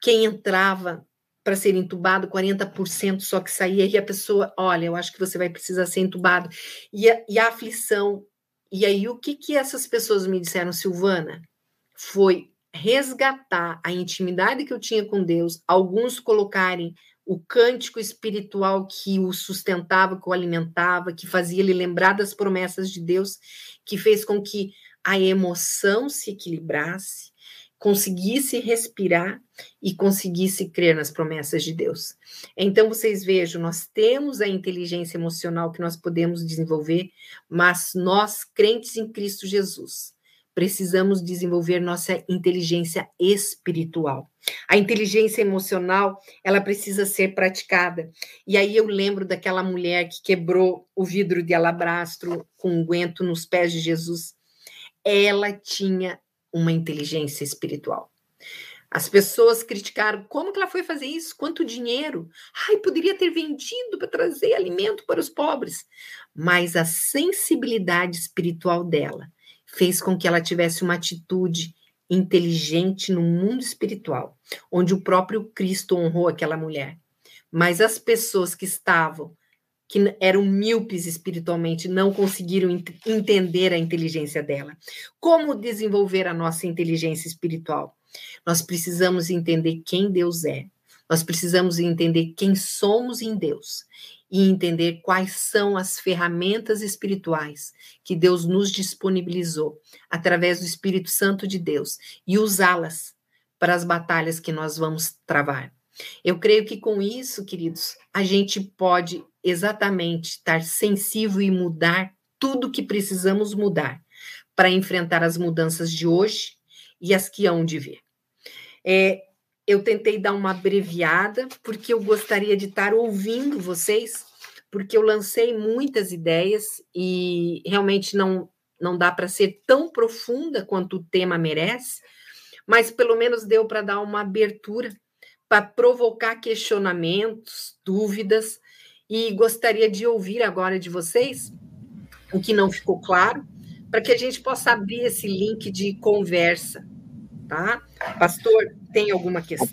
quem entrava para ser entubado, 40% só que saía, e a pessoa, olha, eu acho que você vai precisar ser entubado, e a, e a aflição, e aí o que que essas pessoas me disseram, Silvana? Foi resgatar a intimidade que eu tinha com Deus, alguns colocarem o cântico espiritual que o sustentava, que o alimentava, que fazia ele lembrar das promessas de Deus, que fez com que a emoção se equilibrasse, conseguisse respirar e conseguisse crer nas promessas de Deus. Então vocês vejam, nós temos a inteligência emocional que nós podemos desenvolver, mas nós crentes em Cristo Jesus, precisamos desenvolver nossa inteligência espiritual. A inteligência emocional, ela precisa ser praticada. E aí eu lembro daquela mulher que quebrou o vidro de alabastro com um guento nos pés de Jesus. Ela tinha uma inteligência espiritual. As pessoas criticaram como que ela foi fazer isso, quanto dinheiro. Ai, poderia ter vendido para trazer alimento para os pobres. Mas a sensibilidade espiritual dela fez com que ela tivesse uma atitude inteligente no mundo espiritual, onde o próprio Cristo honrou aquela mulher. Mas as pessoas que estavam, que eram míopes espiritualmente, não conseguiram ent entender a inteligência dela. Como desenvolver a nossa inteligência espiritual? Nós precisamos entender quem Deus é. Nós precisamos entender quem somos em Deus e entender quais são as ferramentas espirituais que Deus nos disponibilizou através do Espírito Santo de Deus e usá-las para as batalhas que nós vamos travar. Eu creio que com isso, queridos, a gente pode exatamente estar sensível e mudar tudo que precisamos mudar para enfrentar as mudanças de hoje e as que hão de vir. É, eu tentei dar uma abreviada, porque eu gostaria de estar ouvindo vocês, porque eu lancei muitas ideias e realmente não, não dá para ser tão profunda quanto o tema merece, mas pelo menos deu para dar uma abertura para provocar questionamentos, dúvidas, e gostaria de ouvir agora de vocês o que não ficou claro, para que a gente possa abrir esse link de conversa tá? Pastor, tem alguma questão?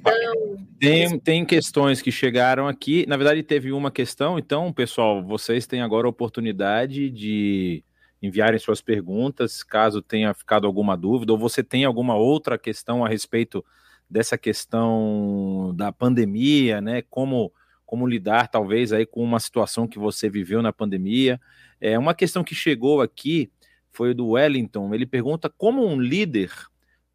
Tem, tem questões que chegaram aqui. Na verdade, teve uma questão, então, pessoal, vocês têm agora a oportunidade de enviarem suas perguntas, caso tenha ficado alguma dúvida, ou você tem alguma outra questão a respeito dessa questão da pandemia, né? Como, como lidar, talvez, aí com uma situação que você viveu na pandemia. É uma questão que chegou aqui, foi do Wellington. Ele pergunta como um líder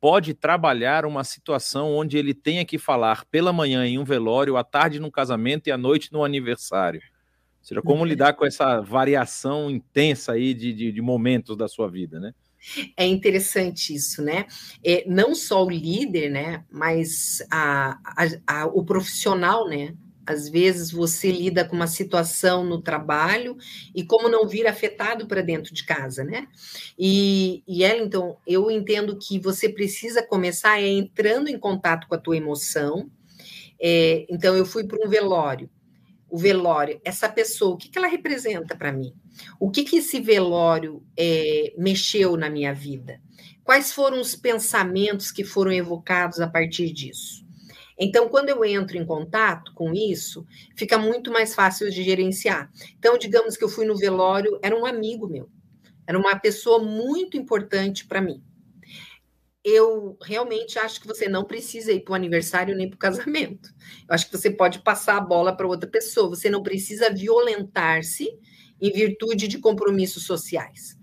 pode trabalhar uma situação onde ele tenha que falar pela manhã em um velório, à tarde num casamento e à noite no aniversário. Ou seja, como lidar com essa variação intensa aí de, de, de momentos da sua vida, né? É interessante isso, né? É, não só o líder, né? Mas a, a, a, o profissional, né? Às vezes você lida com uma situação no trabalho e como não vir afetado para dentro de casa, né? E, e Ellington, eu entendo que você precisa começar é entrando em contato com a tua emoção. É, então, eu fui para um velório o velório, essa pessoa, o que, que ela representa para mim? O que, que esse velório é, mexeu na minha vida? Quais foram os pensamentos que foram evocados a partir disso? Então, quando eu entro em contato com isso, fica muito mais fácil de gerenciar. Então, digamos que eu fui no velório, era um amigo meu, era uma pessoa muito importante para mim eu realmente acho que você não precisa ir para o aniversário nem para o casamento. Eu acho que você pode passar a bola para outra pessoa. Você não precisa violentar-se em virtude de compromissos sociais.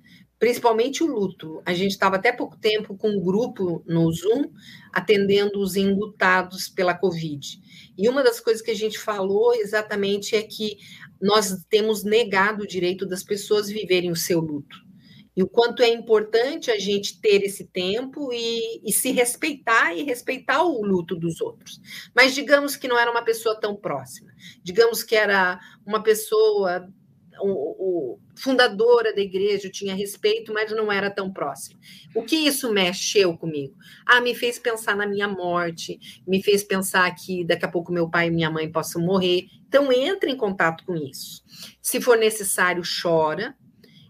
Principalmente o luto. A gente estava até pouco tempo com um grupo no Zoom atendendo os enlutados pela Covid. E uma das coisas que a gente falou exatamente é que nós temos negado o direito das pessoas viverem o seu luto e o quanto é importante a gente ter esse tempo e, e, se respeitar e respeitar o luto dos outros. Mas digamos que não era uma pessoa tão próxima, digamos que era uma pessoa o, o, fundadora da igreja, tinha respeito, mas não era tão próxima. O que isso mexeu comigo? Ah, me fez pensar na minha morte, me fez pensar que daqui a pouco meu pai e minha mãe possam morrer. Então, entre em contato com isso. Se for necessário, chora.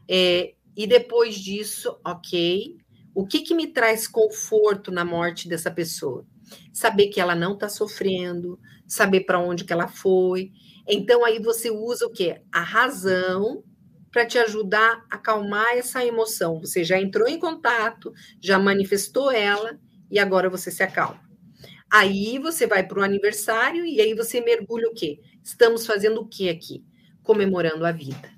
É, e depois disso, ok, o que, que me traz conforto na morte dessa pessoa? Saber que ela não está sofrendo, saber para onde que ela foi. Então aí você usa o quê? A razão para te ajudar a acalmar essa emoção. Você já entrou em contato, já manifestou ela e agora você se acalma. Aí você vai para o aniversário e aí você mergulha o quê? Estamos fazendo o que aqui? Comemorando a vida.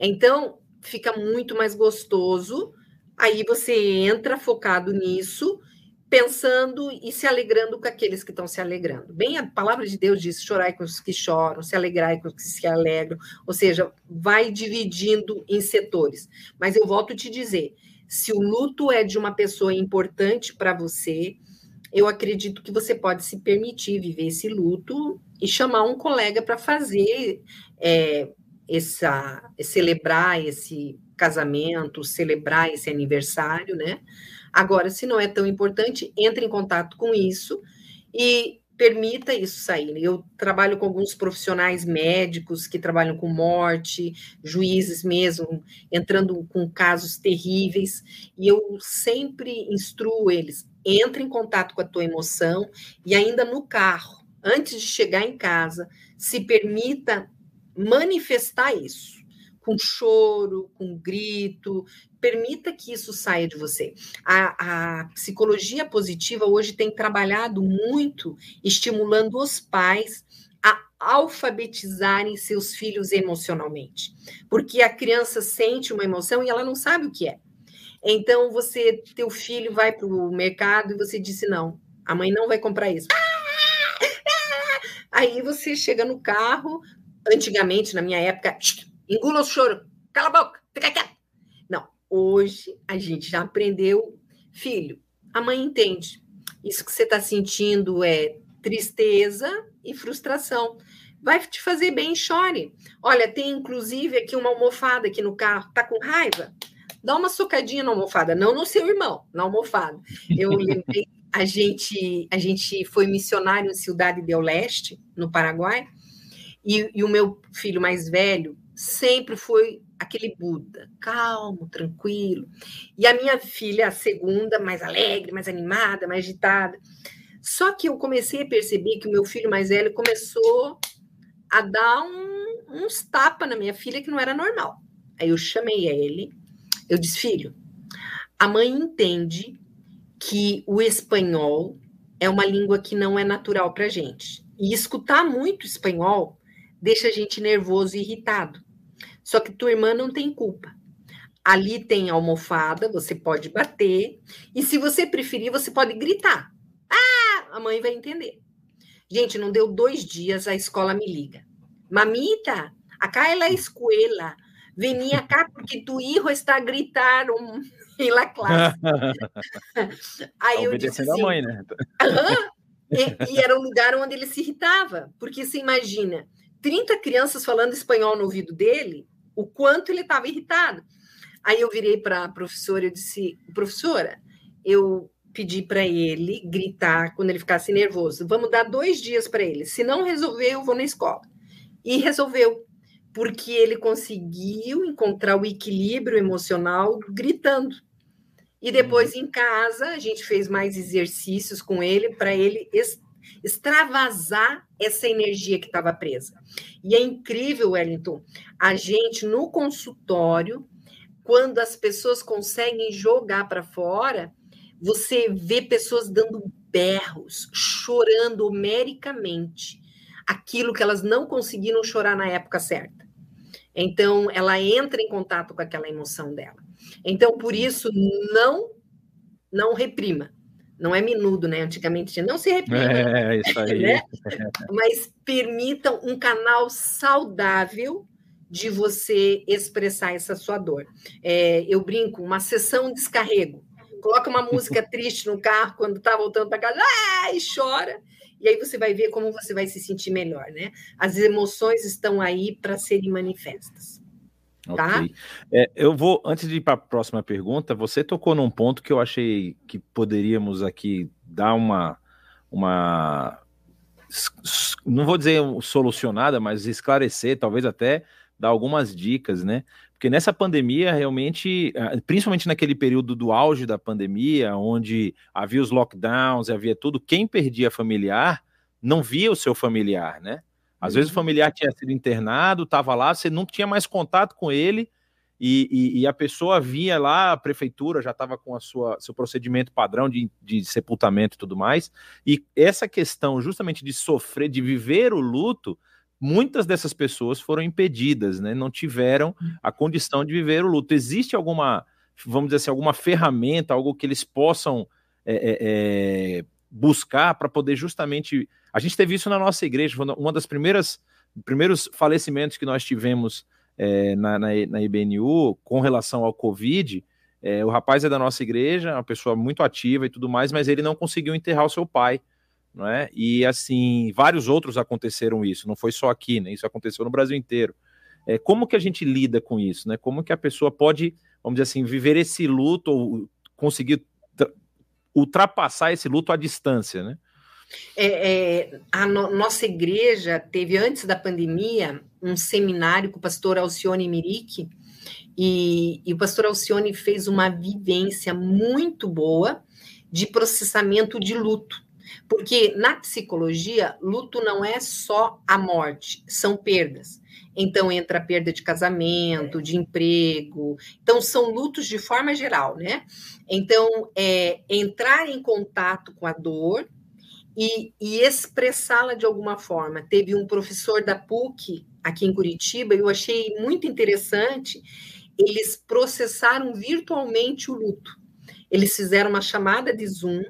Então, fica muito mais gostoso. Aí você entra focado nisso, pensando e se alegrando com aqueles que estão se alegrando. Bem, a palavra de Deus diz: chorai com os que choram, se alegrai com os que se alegram. Ou seja, vai dividindo em setores. Mas eu volto a te dizer: se o luto é de uma pessoa importante para você, eu acredito que você pode se permitir viver esse luto e chamar um colega para fazer. É, essa, celebrar esse casamento, celebrar esse aniversário, né? Agora, se não é tão importante, entre em contato com isso e permita isso sair. Eu trabalho com alguns profissionais médicos que trabalham com morte, juízes mesmo, entrando com casos terríveis, e eu sempre instruo eles: entre em contato com a tua emoção e ainda no carro, antes de chegar em casa, se permita manifestar isso com choro, com grito, permita que isso saia de você. A, a, psicologia positiva hoje tem trabalhado muito estimulando os pais a alfabetizarem seus filhos emocionalmente, porque a criança sente uma emoção e ela não sabe o que é. Então você, teu filho vai para o mercado e você disse não, a mãe não vai comprar isso. Aí você chega no carro, Antigamente, na minha época, engula o choro, cala a boca, fica quieto. Não, hoje a gente já aprendeu, filho, a mãe entende. Isso que você está sentindo é tristeza e frustração. Vai te fazer bem, chore. Olha, tem inclusive aqui uma almofada aqui no carro. Tá com raiva? Dá uma socadinha na almofada, não no seu irmão, na almofada. Eu lembrei, a gente, a gente foi missionário em Cidade del Leste, no Paraguai, e, e o meu filho mais velho sempre foi aquele Buda, calmo, tranquilo. E a minha filha, a segunda, mais alegre, mais animada, mais agitada. Só que eu comecei a perceber que o meu filho mais velho começou a dar um, uns tapas na minha filha que não era normal. Aí eu chamei ele, Eu disse, filho, a mãe entende que o espanhol é uma língua que não é natural para gente. E escutar muito espanhol deixa a gente nervoso e irritado. Só que tua irmã não tem culpa. Ali tem almofada, você pode bater, e se você preferir, você pode gritar. Ah, a mãe vai entender. Gente, não deu dois dias, a escola me liga. Mamita, acá é a escola. Venia cá porque tu hijo está gritando em la classe. Aí tá eu disse assim, a mãe, né? e, e, era um lugar onde ele se irritava, porque você imagina, 30 crianças falando espanhol no ouvido dele, o quanto ele estava irritado. Aí eu virei para a professora e disse, professora, eu pedi para ele gritar quando ele ficasse nervoso. Vamos dar dois dias para ele. Se não resolver, eu vou na escola. E resolveu, porque ele conseguiu encontrar o equilíbrio emocional gritando. E depois uhum. em casa a gente fez mais exercícios com ele para ele extravasar essa energia que estava presa. E é incrível, Wellington, a gente no consultório, quando as pessoas conseguem jogar para fora, você vê pessoas dando berros, chorando homericamente aquilo que elas não conseguiram chorar na época certa. Então, ela entra em contato com aquela emoção dela. Então, por isso, não não reprima. Não é minudo, né? Antigamente tinha, não se reprima. É, isso aí. Né? Mas permitam um canal saudável de você expressar essa sua dor. É, eu brinco, uma sessão de descarrego. Coloca uma música triste no carro quando está voltando para casa, ah, e chora. E aí você vai ver como você vai se sentir melhor, né? As emoções estão aí para serem manifestas. Tá? É, eu vou, antes de ir para a próxima pergunta, você tocou num ponto que eu achei que poderíamos aqui dar uma, uma não vou dizer solucionada, mas esclarecer, talvez até dar algumas dicas, né? Porque nessa pandemia, realmente, principalmente naquele período do auge da pandemia, onde havia os lockdowns, havia tudo, quem perdia familiar não via o seu familiar, né? Às vezes o uhum. familiar tinha sido internado, estava lá, você não tinha mais contato com ele e, e, e a pessoa via lá, a prefeitura já estava com a sua seu procedimento padrão de, de sepultamento e tudo mais. E essa questão justamente de sofrer, de viver o luto, muitas dessas pessoas foram impedidas, né? Não tiveram a condição de viver o luto. Existe alguma, vamos dizer assim, alguma ferramenta, algo que eles possam é, é buscar para poder justamente a gente teve isso na nossa igreja, uma das primeiras primeiros falecimentos que nós tivemos é, na, na, na, IBNU com relação ao Covid. É, o rapaz é da nossa igreja, uma pessoa muito ativa e tudo mais, mas ele não conseguiu enterrar o seu pai. Não é? E assim, vários outros aconteceram isso, não foi só aqui, né? Isso aconteceu no Brasil inteiro. É, como que a gente lida com isso, né? Como que a pessoa pode, vamos dizer assim, viver esse luto ou conseguir ultrapassar esse luto à distância, né? É, é, a no, nossa igreja teve, antes da pandemia, um seminário com o pastor Alcione Mirique, e, e o pastor Alcione fez uma vivência muito boa de processamento de luto. Porque na psicologia, luto não é só a morte, são perdas. Então entra a perda de casamento, de emprego. Então são lutos de forma geral, né? Então é entrar em contato com a dor, e, e expressá-la de alguma forma. Teve um professor da PUC aqui em Curitiba, eu achei muito interessante. Eles processaram virtualmente o luto. Eles fizeram uma chamada de Zoom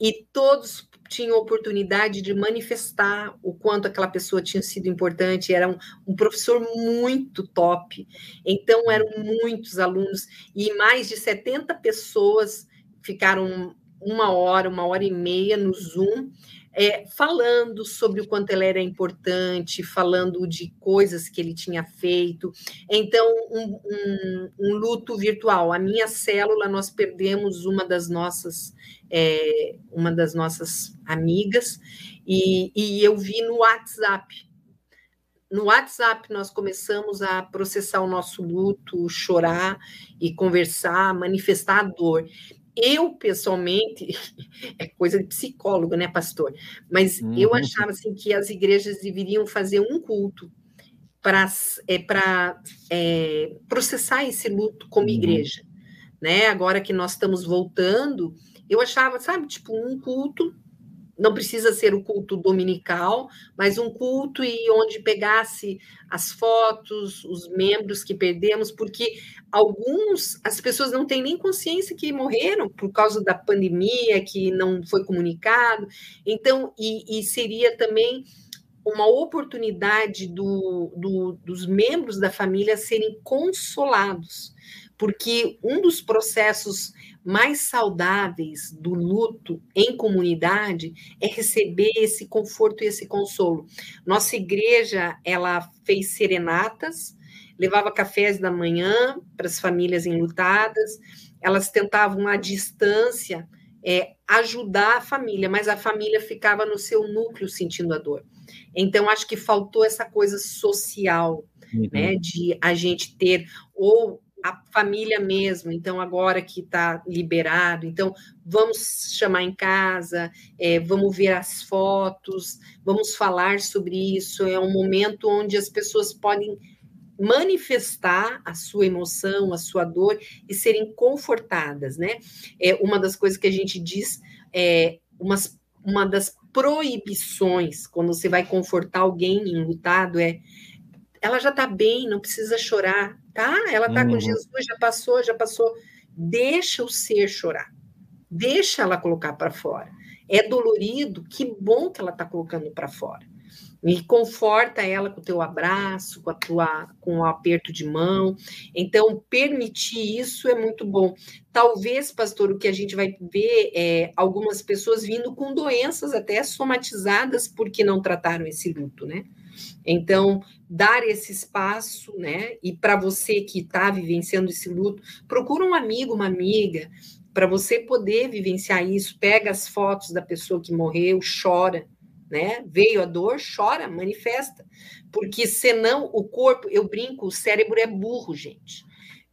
e todos tinham oportunidade de manifestar o quanto aquela pessoa tinha sido importante. Era um, um professor muito top. Então, eram muitos alunos e mais de 70 pessoas ficaram uma hora, uma hora e meia no Zoom, é, falando sobre o quanto ele era importante, falando de coisas que ele tinha feito. Então, um, um, um luto virtual. A minha célula, nós perdemos uma das nossas, é, uma das nossas amigas, e, e eu vi no WhatsApp. No WhatsApp, nós começamos a processar o nosso luto, chorar e conversar, manifestar a dor. Eu, pessoalmente, é coisa de psicólogo, né, pastor? Mas uhum. eu achava assim, que as igrejas deveriam fazer um culto para é, é, processar esse luto como uhum. igreja. Né? Agora que nós estamos voltando, eu achava, sabe, tipo, um culto não precisa ser o culto dominical, mas um culto e onde pegasse as fotos, os membros que perdemos, porque alguns, as pessoas não têm nem consciência que morreram por causa da pandemia, que não foi comunicado. Então, e, e seria também uma oportunidade do, do, dos membros da família serem consolados, porque um dos processos mais saudáveis do luto em comunidade é receber esse conforto e esse consolo. Nossa igreja, ela fez serenatas, levava cafés da manhã para as famílias enlutadas, elas tentavam à distância é, ajudar a família, mas a família ficava no seu núcleo sentindo a dor. Então, acho que faltou essa coisa social, uhum. né, de a gente ter ou a família mesmo, então agora que está liberado, então vamos chamar em casa, é, vamos ver as fotos, vamos falar sobre isso. É um momento onde as pessoas podem manifestar a sua emoção, a sua dor e serem confortadas, né? É uma das coisas que a gente diz, é umas, uma das proibições quando você vai confortar alguém enlutado é ela já está bem, não precisa chorar, tá? Ela está uhum. com Jesus, já passou, já passou. Deixa o ser chorar. Deixa ela colocar para fora. É dolorido, que bom que ela está colocando para fora. E conforta ela com o teu abraço, com a tua com o aperto de mão. Então, permitir isso é muito bom. Talvez, pastor, o que a gente vai ver é algumas pessoas vindo com doenças até somatizadas porque não trataram esse luto, né? Então, dar esse espaço, né? E para você que está vivenciando esse luto, procura um amigo, uma amiga, para você poder vivenciar isso. Pega as fotos da pessoa que morreu, chora, né? Veio a dor, chora, manifesta. Porque senão o corpo, eu brinco, o cérebro é burro, gente.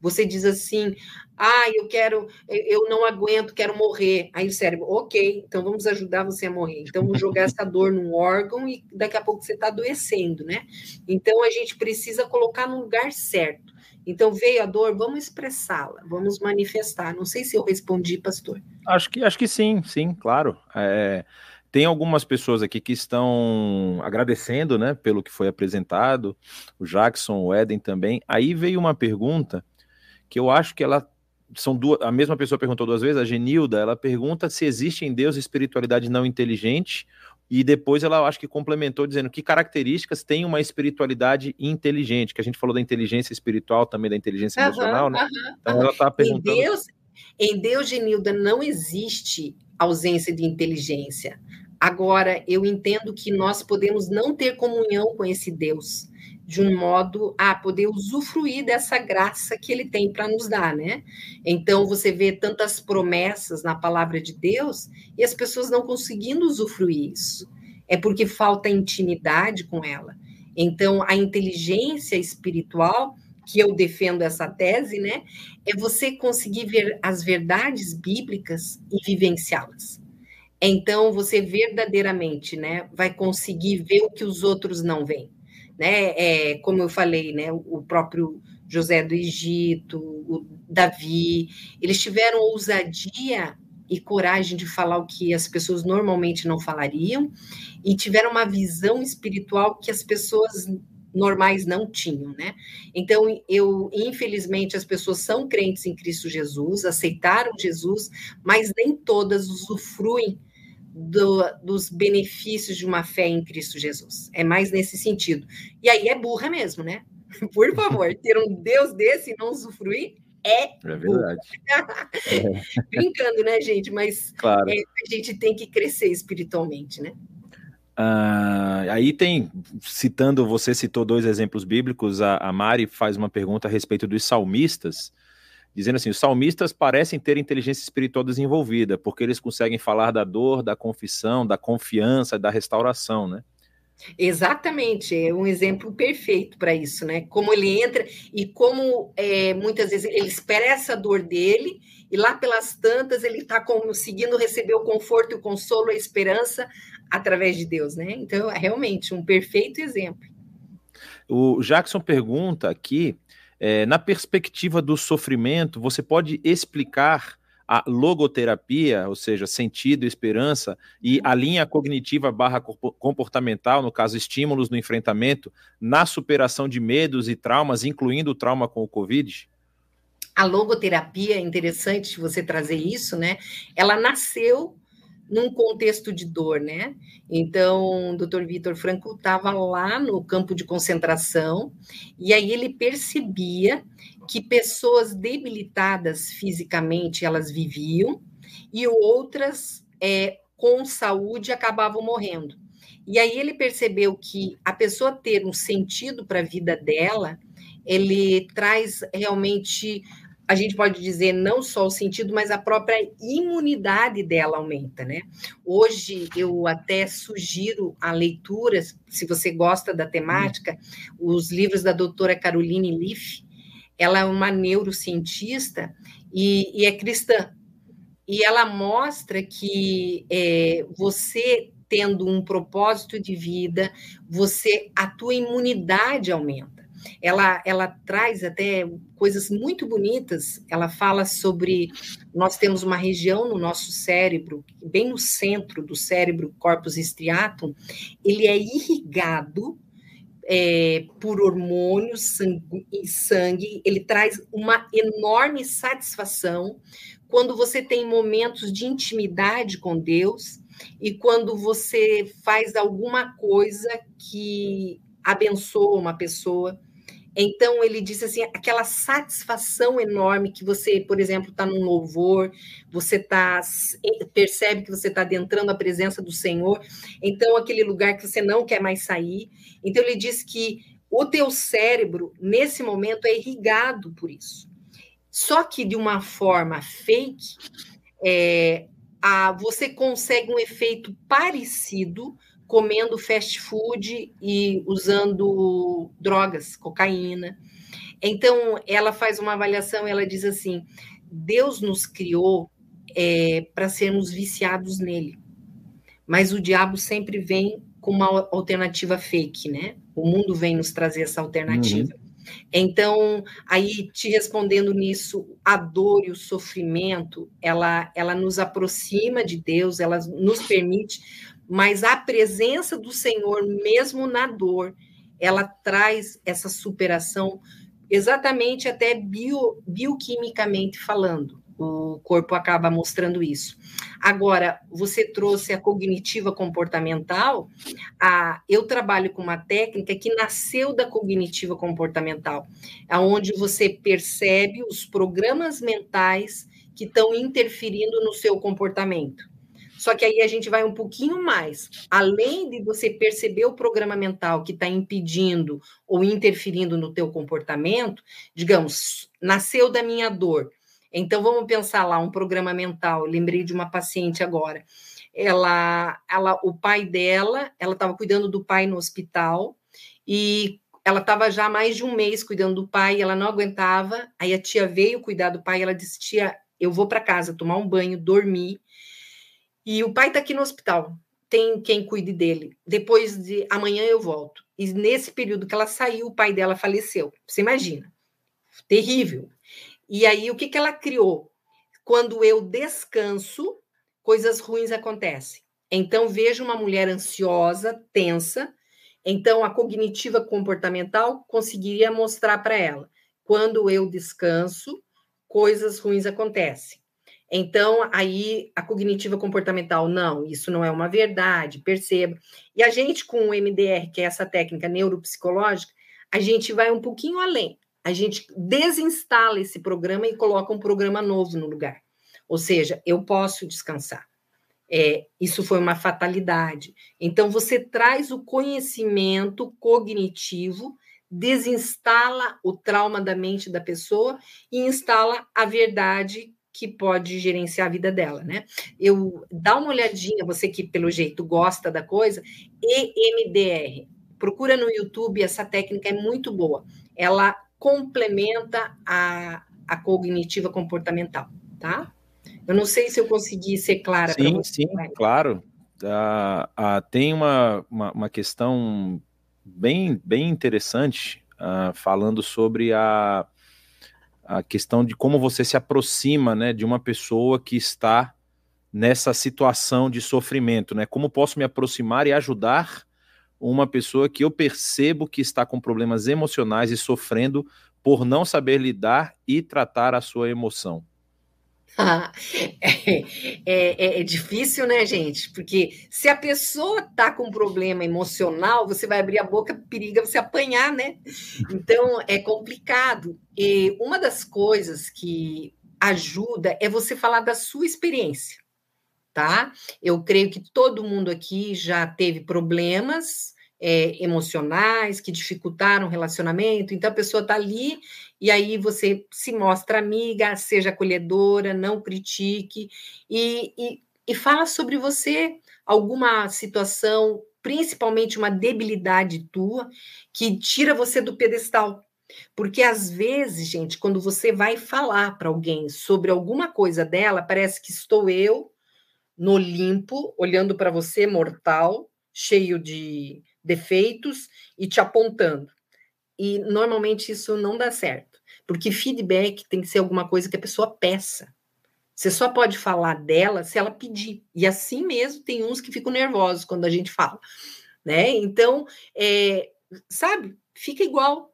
Você diz assim: ah, eu quero, eu não aguento, quero morrer. Aí o cérebro, ok, então vamos ajudar você a morrer. Então vamos jogar essa dor num órgão e daqui a pouco você está adoecendo, né? Então a gente precisa colocar no lugar certo. Então veio a dor, vamos expressá-la, vamos manifestar. Não sei se eu respondi, pastor. Acho que, acho que sim, sim, claro. É, tem algumas pessoas aqui que estão agradecendo, né, pelo que foi apresentado. O Jackson, o Eden também. Aí veio uma pergunta que eu acho que ela são duas, a mesma pessoa perguntou duas vezes, a Genilda, ela pergunta se existe em Deus espiritualidade não inteligente, e depois ela acho que complementou dizendo que características tem uma espiritualidade inteligente, que a gente falou da inteligência espiritual, também da inteligência uhum, emocional, né? Uhum, então uhum. ela está perguntando. Em Deus, em Deus, Genilda, não existe ausência de inteligência. Agora, eu entendo que nós podemos não ter comunhão com esse Deus de um modo a poder usufruir dessa graça que ele tem para nos dar, né? Então você vê tantas promessas na palavra de Deus e as pessoas não conseguindo usufruir isso. É porque falta intimidade com ela. Então a inteligência espiritual que eu defendo essa tese, né, é você conseguir ver as verdades bíblicas e vivenciá-las. Então você verdadeiramente, né, vai conseguir ver o que os outros não veem né? É, como eu falei, né? O próprio José do Egito, o Davi, eles tiveram ousadia e coragem de falar o que as pessoas normalmente não falariam e tiveram uma visão espiritual que as pessoas normais não tinham, né? Então, eu, infelizmente, as pessoas são crentes em Cristo Jesus, aceitaram Jesus, mas nem todas usufruem do, dos benefícios de uma fé em Cristo Jesus. É mais nesse sentido. E aí é burra mesmo, né? Por favor, ter um Deus desse e não usufruir é, é verdade. Brincando, né, gente? Mas claro. é, a gente tem que crescer espiritualmente, né? Uh, aí tem, citando, você citou dois exemplos bíblicos, a, a Mari faz uma pergunta a respeito dos salmistas, dizendo assim: os salmistas parecem ter inteligência espiritual desenvolvida, porque eles conseguem falar da dor, da confissão, da confiança, da restauração, né? Exatamente, é um exemplo perfeito para isso, né? Como ele entra e como é, muitas vezes ele expressa a dor dele, e lá pelas tantas ele está conseguindo receber o conforto, o consolo, a esperança através de Deus, né? Então, é realmente um perfeito exemplo. O Jackson pergunta aqui, é, na perspectiva do sofrimento, você pode explicar a logoterapia, ou seja, sentido, esperança, e a linha cognitiva barra comportamental, no caso, estímulos no enfrentamento, na superação de medos e traumas, incluindo o trauma com o Covid? A logoterapia, é interessante você trazer isso, né? Ela nasceu num contexto de dor, né? Então, o Dr. Vitor Franco estava lá no campo de concentração e aí ele percebia que pessoas debilitadas fisicamente elas viviam e outras é, com saúde acabavam morrendo. E aí ele percebeu que a pessoa ter um sentido para a vida dela, ele traz realmente a gente pode dizer não só o sentido, mas a própria imunidade dela aumenta, né? Hoje eu até sugiro a leitura, se você gosta da temática, os livros da doutora Caroline Leaf. Ela é uma neurocientista e, e é cristã. E ela mostra que é, você tendo um propósito de vida, você a tua imunidade aumenta ela, ela traz até coisas muito bonitas. Ela fala sobre nós temos uma região no nosso cérebro, bem no centro do cérebro, corpus striatum, ele é irrigado é, por hormônios sangue, e sangue, ele traz uma enorme satisfação quando você tem momentos de intimidade com Deus e quando você faz alguma coisa que abençoa uma pessoa então, ele disse assim: aquela satisfação enorme que você, por exemplo, está num louvor, você tá, percebe que você está adentrando a presença do Senhor, então, aquele lugar que você não quer mais sair. Então, ele disse que o teu cérebro, nesse momento, é irrigado por isso. Só que de uma forma fake, é, a, você consegue um efeito parecido comendo fast food e usando drogas, cocaína. Então, ela faz uma avaliação, ela diz assim: Deus nos criou é, para sermos viciados nele, mas o diabo sempre vem com uma alternativa fake, né? O mundo vem nos trazer essa alternativa. Uhum. Então, aí te respondendo nisso, a dor e o sofrimento, ela, ela nos aproxima de Deus, ela nos permite mas a presença do Senhor, mesmo na dor, ela traz essa superação exatamente até bio, bioquimicamente falando. O corpo acaba mostrando isso. Agora, você trouxe a cognitiva comportamental. A, eu trabalho com uma técnica que nasceu da cognitiva comportamental, aonde você percebe os programas mentais que estão interferindo no seu comportamento. Só que aí a gente vai um pouquinho mais. Além de você perceber o programa mental que está impedindo ou interferindo no teu comportamento, digamos, nasceu da minha dor. Então vamos pensar lá um programa mental. Lembrei de uma paciente agora. Ela, ela, o pai dela, ela estava cuidando do pai no hospital e ela estava já mais de um mês cuidando do pai, ela não aguentava. Aí a tia veio cuidar do pai, ela disse: "Tia, eu vou para casa tomar um banho, dormir e o pai está aqui no hospital, tem quem cuide dele. Depois de amanhã eu volto. E nesse período que ela saiu, o pai dela faleceu. Você imagina? Terrível. E aí, o que, que ela criou? Quando eu descanso, coisas ruins acontecem. Então, vejo uma mulher ansiosa, tensa. Então, a cognitiva comportamental conseguiria mostrar para ela: quando eu descanso, coisas ruins acontecem. Então, aí a cognitiva comportamental, não, isso não é uma verdade, perceba. E a gente, com o MDR, que é essa técnica neuropsicológica, a gente vai um pouquinho além. A gente desinstala esse programa e coloca um programa novo no lugar. Ou seja, eu posso descansar. É, isso foi uma fatalidade. Então, você traz o conhecimento cognitivo, desinstala o trauma da mente da pessoa e instala a verdade que pode gerenciar a vida dela, né? Eu dá uma olhadinha, você que pelo jeito gosta da coisa, EMDR. Procura no YouTube, essa técnica é muito boa. Ela complementa a, a cognitiva comportamental, tá? Eu não sei se eu consegui ser clara. Sim, sim, claro. Ah, ah, tem uma, uma, uma questão bem, bem interessante, uh, falando sobre a, a questão de como você se aproxima né, de uma pessoa que está nessa situação de sofrimento, né? Como posso me aproximar e ajudar uma pessoa que eu percebo que está com problemas emocionais e sofrendo por não saber lidar e tratar a sua emoção? é, é, é, difícil, né, gente? Porque se a pessoa tá com problema emocional, você vai abrir a boca, periga você apanhar, né? Então é complicado. E uma das coisas que ajuda é você falar da sua experiência, tá? Eu creio que todo mundo aqui já teve problemas é, emocionais que dificultaram o relacionamento, então a pessoa está ali e aí você se mostra amiga, seja acolhedora, não critique e, e, e fala sobre você, alguma situação, principalmente uma debilidade tua, que tira você do pedestal. Porque às vezes, gente, quando você vai falar para alguém sobre alguma coisa dela, parece que estou eu no Olimpo, olhando para você, mortal, cheio de defeitos e te apontando. E normalmente isso não dá certo, porque feedback tem que ser alguma coisa que a pessoa peça. Você só pode falar dela se ela pedir. E assim mesmo tem uns que ficam nervosos quando a gente fala, né? Então, é, sabe, fica igual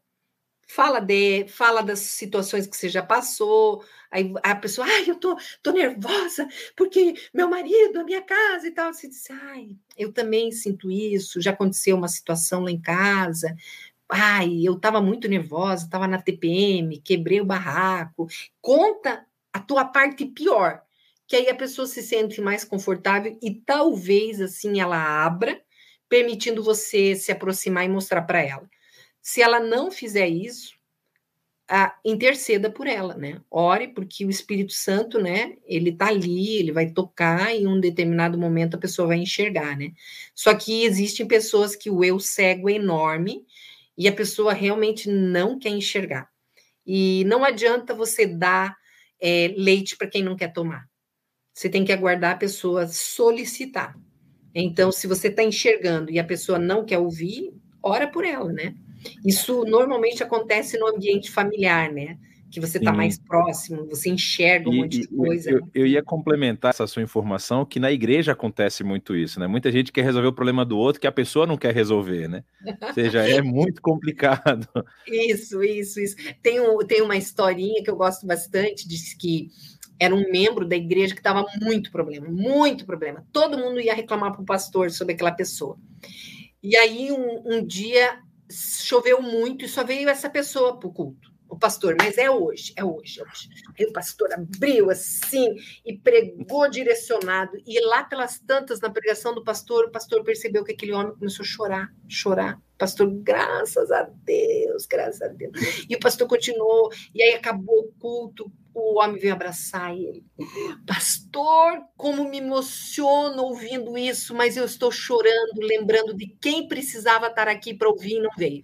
fala de, fala das situações que você já passou, aí a pessoa, ai, eu tô, tô nervosa porque meu marido, a minha casa e tal, você diz, ai, eu também sinto isso, já aconteceu uma situação lá em casa, ai, eu estava muito nervosa, estava na TPM, quebrei o barraco, conta a tua parte pior, que aí a pessoa se sente mais confortável e talvez assim ela abra, permitindo você se aproximar e mostrar para ela. Se ela não fizer isso, a, interceda por ela, né? Ore, porque o Espírito Santo, né? Ele tá ali, ele vai tocar e em um determinado momento a pessoa vai enxergar, né? Só que existem pessoas que o eu cego é enorme e a pessoa realmente não quer enxergar. E não adianta você dar é, leite para quem não quer tomar. Você tem que aguardar a pessoa solicitar. Então, se você está enxergando e a pessoa não quer ouvir, ora por ela, né? Isso normalmente acontece no ambiente familiar, né? Que você está mais próximo, você enxerga um e, monte de coisa. Eu, né? eu, ia complementar essa sua informação que na igreja acontece muito isso, né? Muita gente quer resolver o problema do outro que a pessoa não quer resolver, né? Ou seja, é muito complicado. Isso, isso, isso. Tem, um, tem uma historinha que eu gosto bastante, diz que era um membro da igreja que estava muito problema, muito problema. Todo mundo ia reclamar para o pastor sobre aquela pessoa. E aí, um, um dia, choveu muito e só veio essa pessoa para o culto, o pastor, mas é hoje, é hoje, é hoje. Aí o pastor abriu assim e pregou direcionado, e lá pelas tantas, na pregação do pastor, o pastor percebeu que aquele homem começou a chorar, chorar. Pastor, graças a Deus, graças a Deus. E o pastor continuou, e aí acabou o culto, o homem veio abraçar ele. Pastor, como me emociono ouvindo isso, mas eu estou chorando, lembrando de quem precisava estar aqui para ouvir e não veio.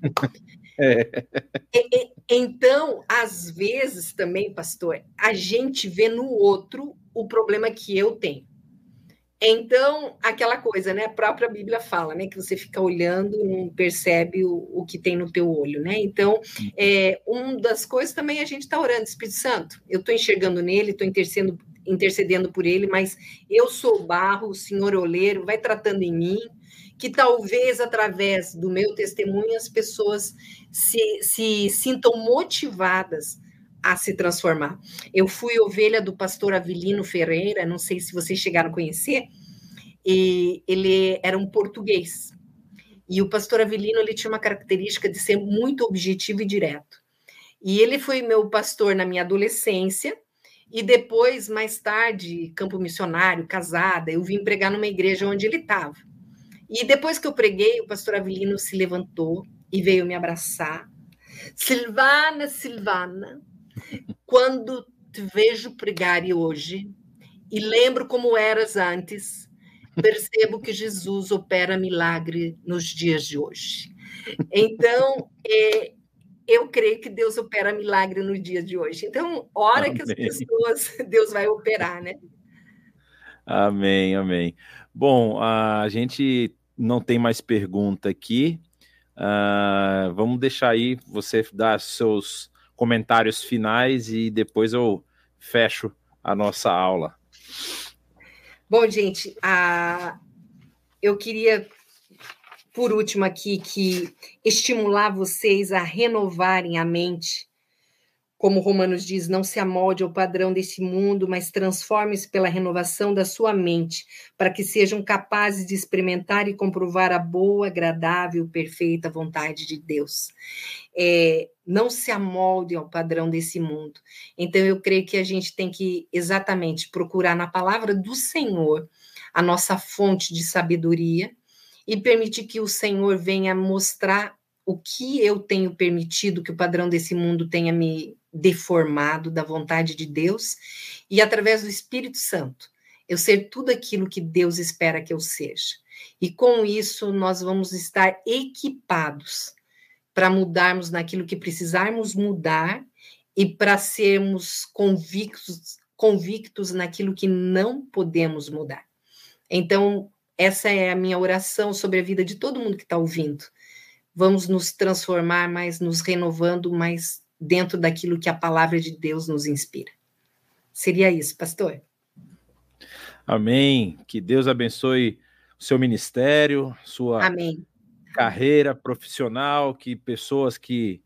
É. E, e, então, às vezes também, pastor, a gente vê no outro o problema que eu tenho. Então, aquela coisa, né? A própria Bíblia fala, né? Que você fica olhando não percebe o, o que tem no teu olho, né? Então, é, uma das coisas também a gente está orando, Espírito Santo. Eu estou enxergando nele, estou intercedendo, intercedendo por ele, mas eu sou barro, o Senhor oleiro, vai tratando em mim, que talvez através do meu testemunho as pessoas se, se sintam motivadas a se transformar. Eu fui ovelha do pastor Avelino Ferreira, não sei se vocês chegaram a conhecer, e ele era um português. E o pastor Avelino ele tinha uma característica de ser muito objetivo e direto. E ele foi meu pastor na minha adolescência, e depois, mais tarde, campo missionário, casada, eu vim pregar numa igreja onde ele estava. E depois que eu preguei, o pastor Avelino se levantou e veio me abraçar. Silvana, Silvana, quando te vejo pregar hoje e lembro como eras antes, percebo que Jesus opera milagre nos dias de hoje. Então, é, eu creio que Deus opera milagre no dia de hoje. Então, hora amém. que as pessoas, Deus vai operar, né? Amém, amém. Bom, a gente não tem mais pergunta aqui. Uh, vamos deixar aí você dar seus comentários finais e depois eu fecho a nossa aula. Bom, gente, eu queria, por último aqui, que estimular vocês a renovarem a mente como Romanos diz, não se amolde ao padrão desse mundo, mas transforme-se pela renovação da sua mente, para que sejam capazes de experimentar e comprovar a boa, agradável, perfeita vontade de Deus. É, não se amolde ao padrão desse mundo. Então, eu creio que a gente tem que exatamente procurar na palavra do Senhor a nossa fonte de sabedoria e permitir que o Senhor venha mostrar o que eu tenho permitido que o padrão desse mundo tenha me deformado da vontade de Deus e através do Espírito Santo eu ser tudo aquilo que Deus espera que eu seja. E com isso nós vamos estar equipados para mudarmos naquilo que precisarmos mudar e para sermos convictos convictos naquilo que não podemos mudar. Então, essa é a minha oração sobre a vida de todo mundo que está ouvindo. Vamos nos transformar, mas nos renovando, mas dentro daquilo que a palavra de Deus nos inspira. Seria isso, pastor. Amém. Que Deus abençoe o seu ministério, sua Amém. carreira profissional, que pessoas que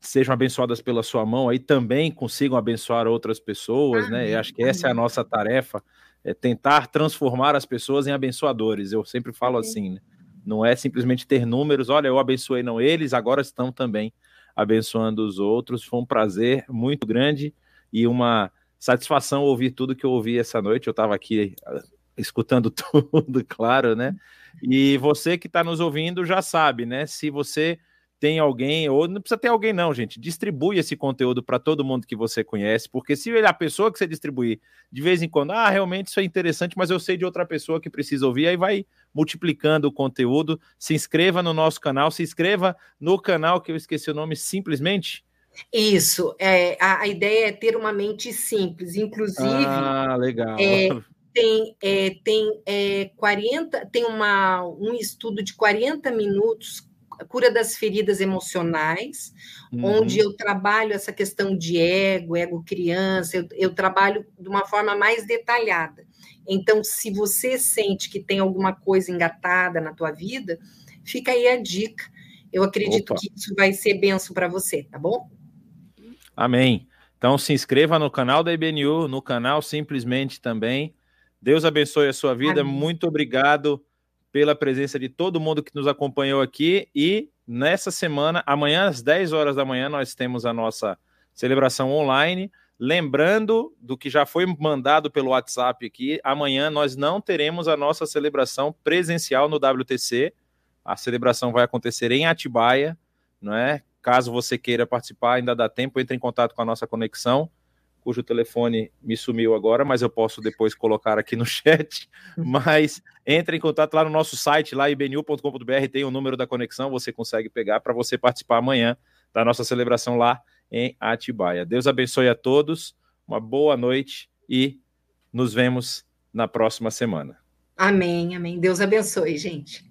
sejam abençoadas pela sua mão aí também consigam abençoar outras pessoas, Amém. né? Eu acho que essa Amém. é a nossa tarefa, é tentar transformar as pessoas em abençoadores. Eu sempre falo assim, né? Não é simplesmente ter números, olha, eu abençoei não eles, agora estão também abençoando os outros. Foi um prazer muito grande e uma satisfação ouvir tudo que eu ouvi essa noite. Eu estava aqui ah, escutando tudo, claro, né? E você que está nos ouvindo já sabe, né? Se você tem alguém, ou não precisa ter alguém, não, gente. Distribui esse conteúdo para todo mundo que você conhece, porque se a pessoa que você distribuir de vez em quando, ah, realmente isso é interessante, mas eu sei de outra pessoa que precisa ouvir, aí vai multiplicando o conteúdo. Se inscreva no nosso canal, se inscreva no canal que eu esqueci o nome simplesmente. Isso, é, a, a ideia é ter uma mente simples, inclusive. Ah, legal. É, tem, é, tem é, 40, tem uma, um estudo de 40 minutos cura das feridas emocionais, uhum. onde eu trabalho essa questão de ego, ego criança, eu, eu trabalho de uma forma mais detalhada. Então, se você sente que tem alguma coisa engatada na tua vida, fica aí a dica. Eu acredito Opa. que isso vai ser benção para você, tá bom? Amém. Então se inscreva no canal da IBNU, no canal simplesmente também. Deus abençoe a sua vida. Amém. Muito obrigado pela presença de todo mundo que nos acompanhou aqui. E nessa semana, amanhã às 10 horas da manhã, nós temos a nossa celebração online. Lembrando do que já foi mandado pelo WhatsApp aqui, amanhã nós não teremos a nossa celebração presencial no WTC. A celebração vai acontecer em Atibaia, não é? Caso você queira participar, ainda dá tempo, entre em contato com a nossa conexão cujo telefone me sumiu agora, mas eu posso depois colocar aqui no chat. Mas entre em contato lá no nosso site, lá ibnu.com.br, tem o número da conexão, você consegue pegar para você participar amanhã da nossa celebração lá em Atibaia. Deus abençoe a todos, uma boa noite e nos vemos na próxima semana. Amém, amém. Deus abençoe, gente.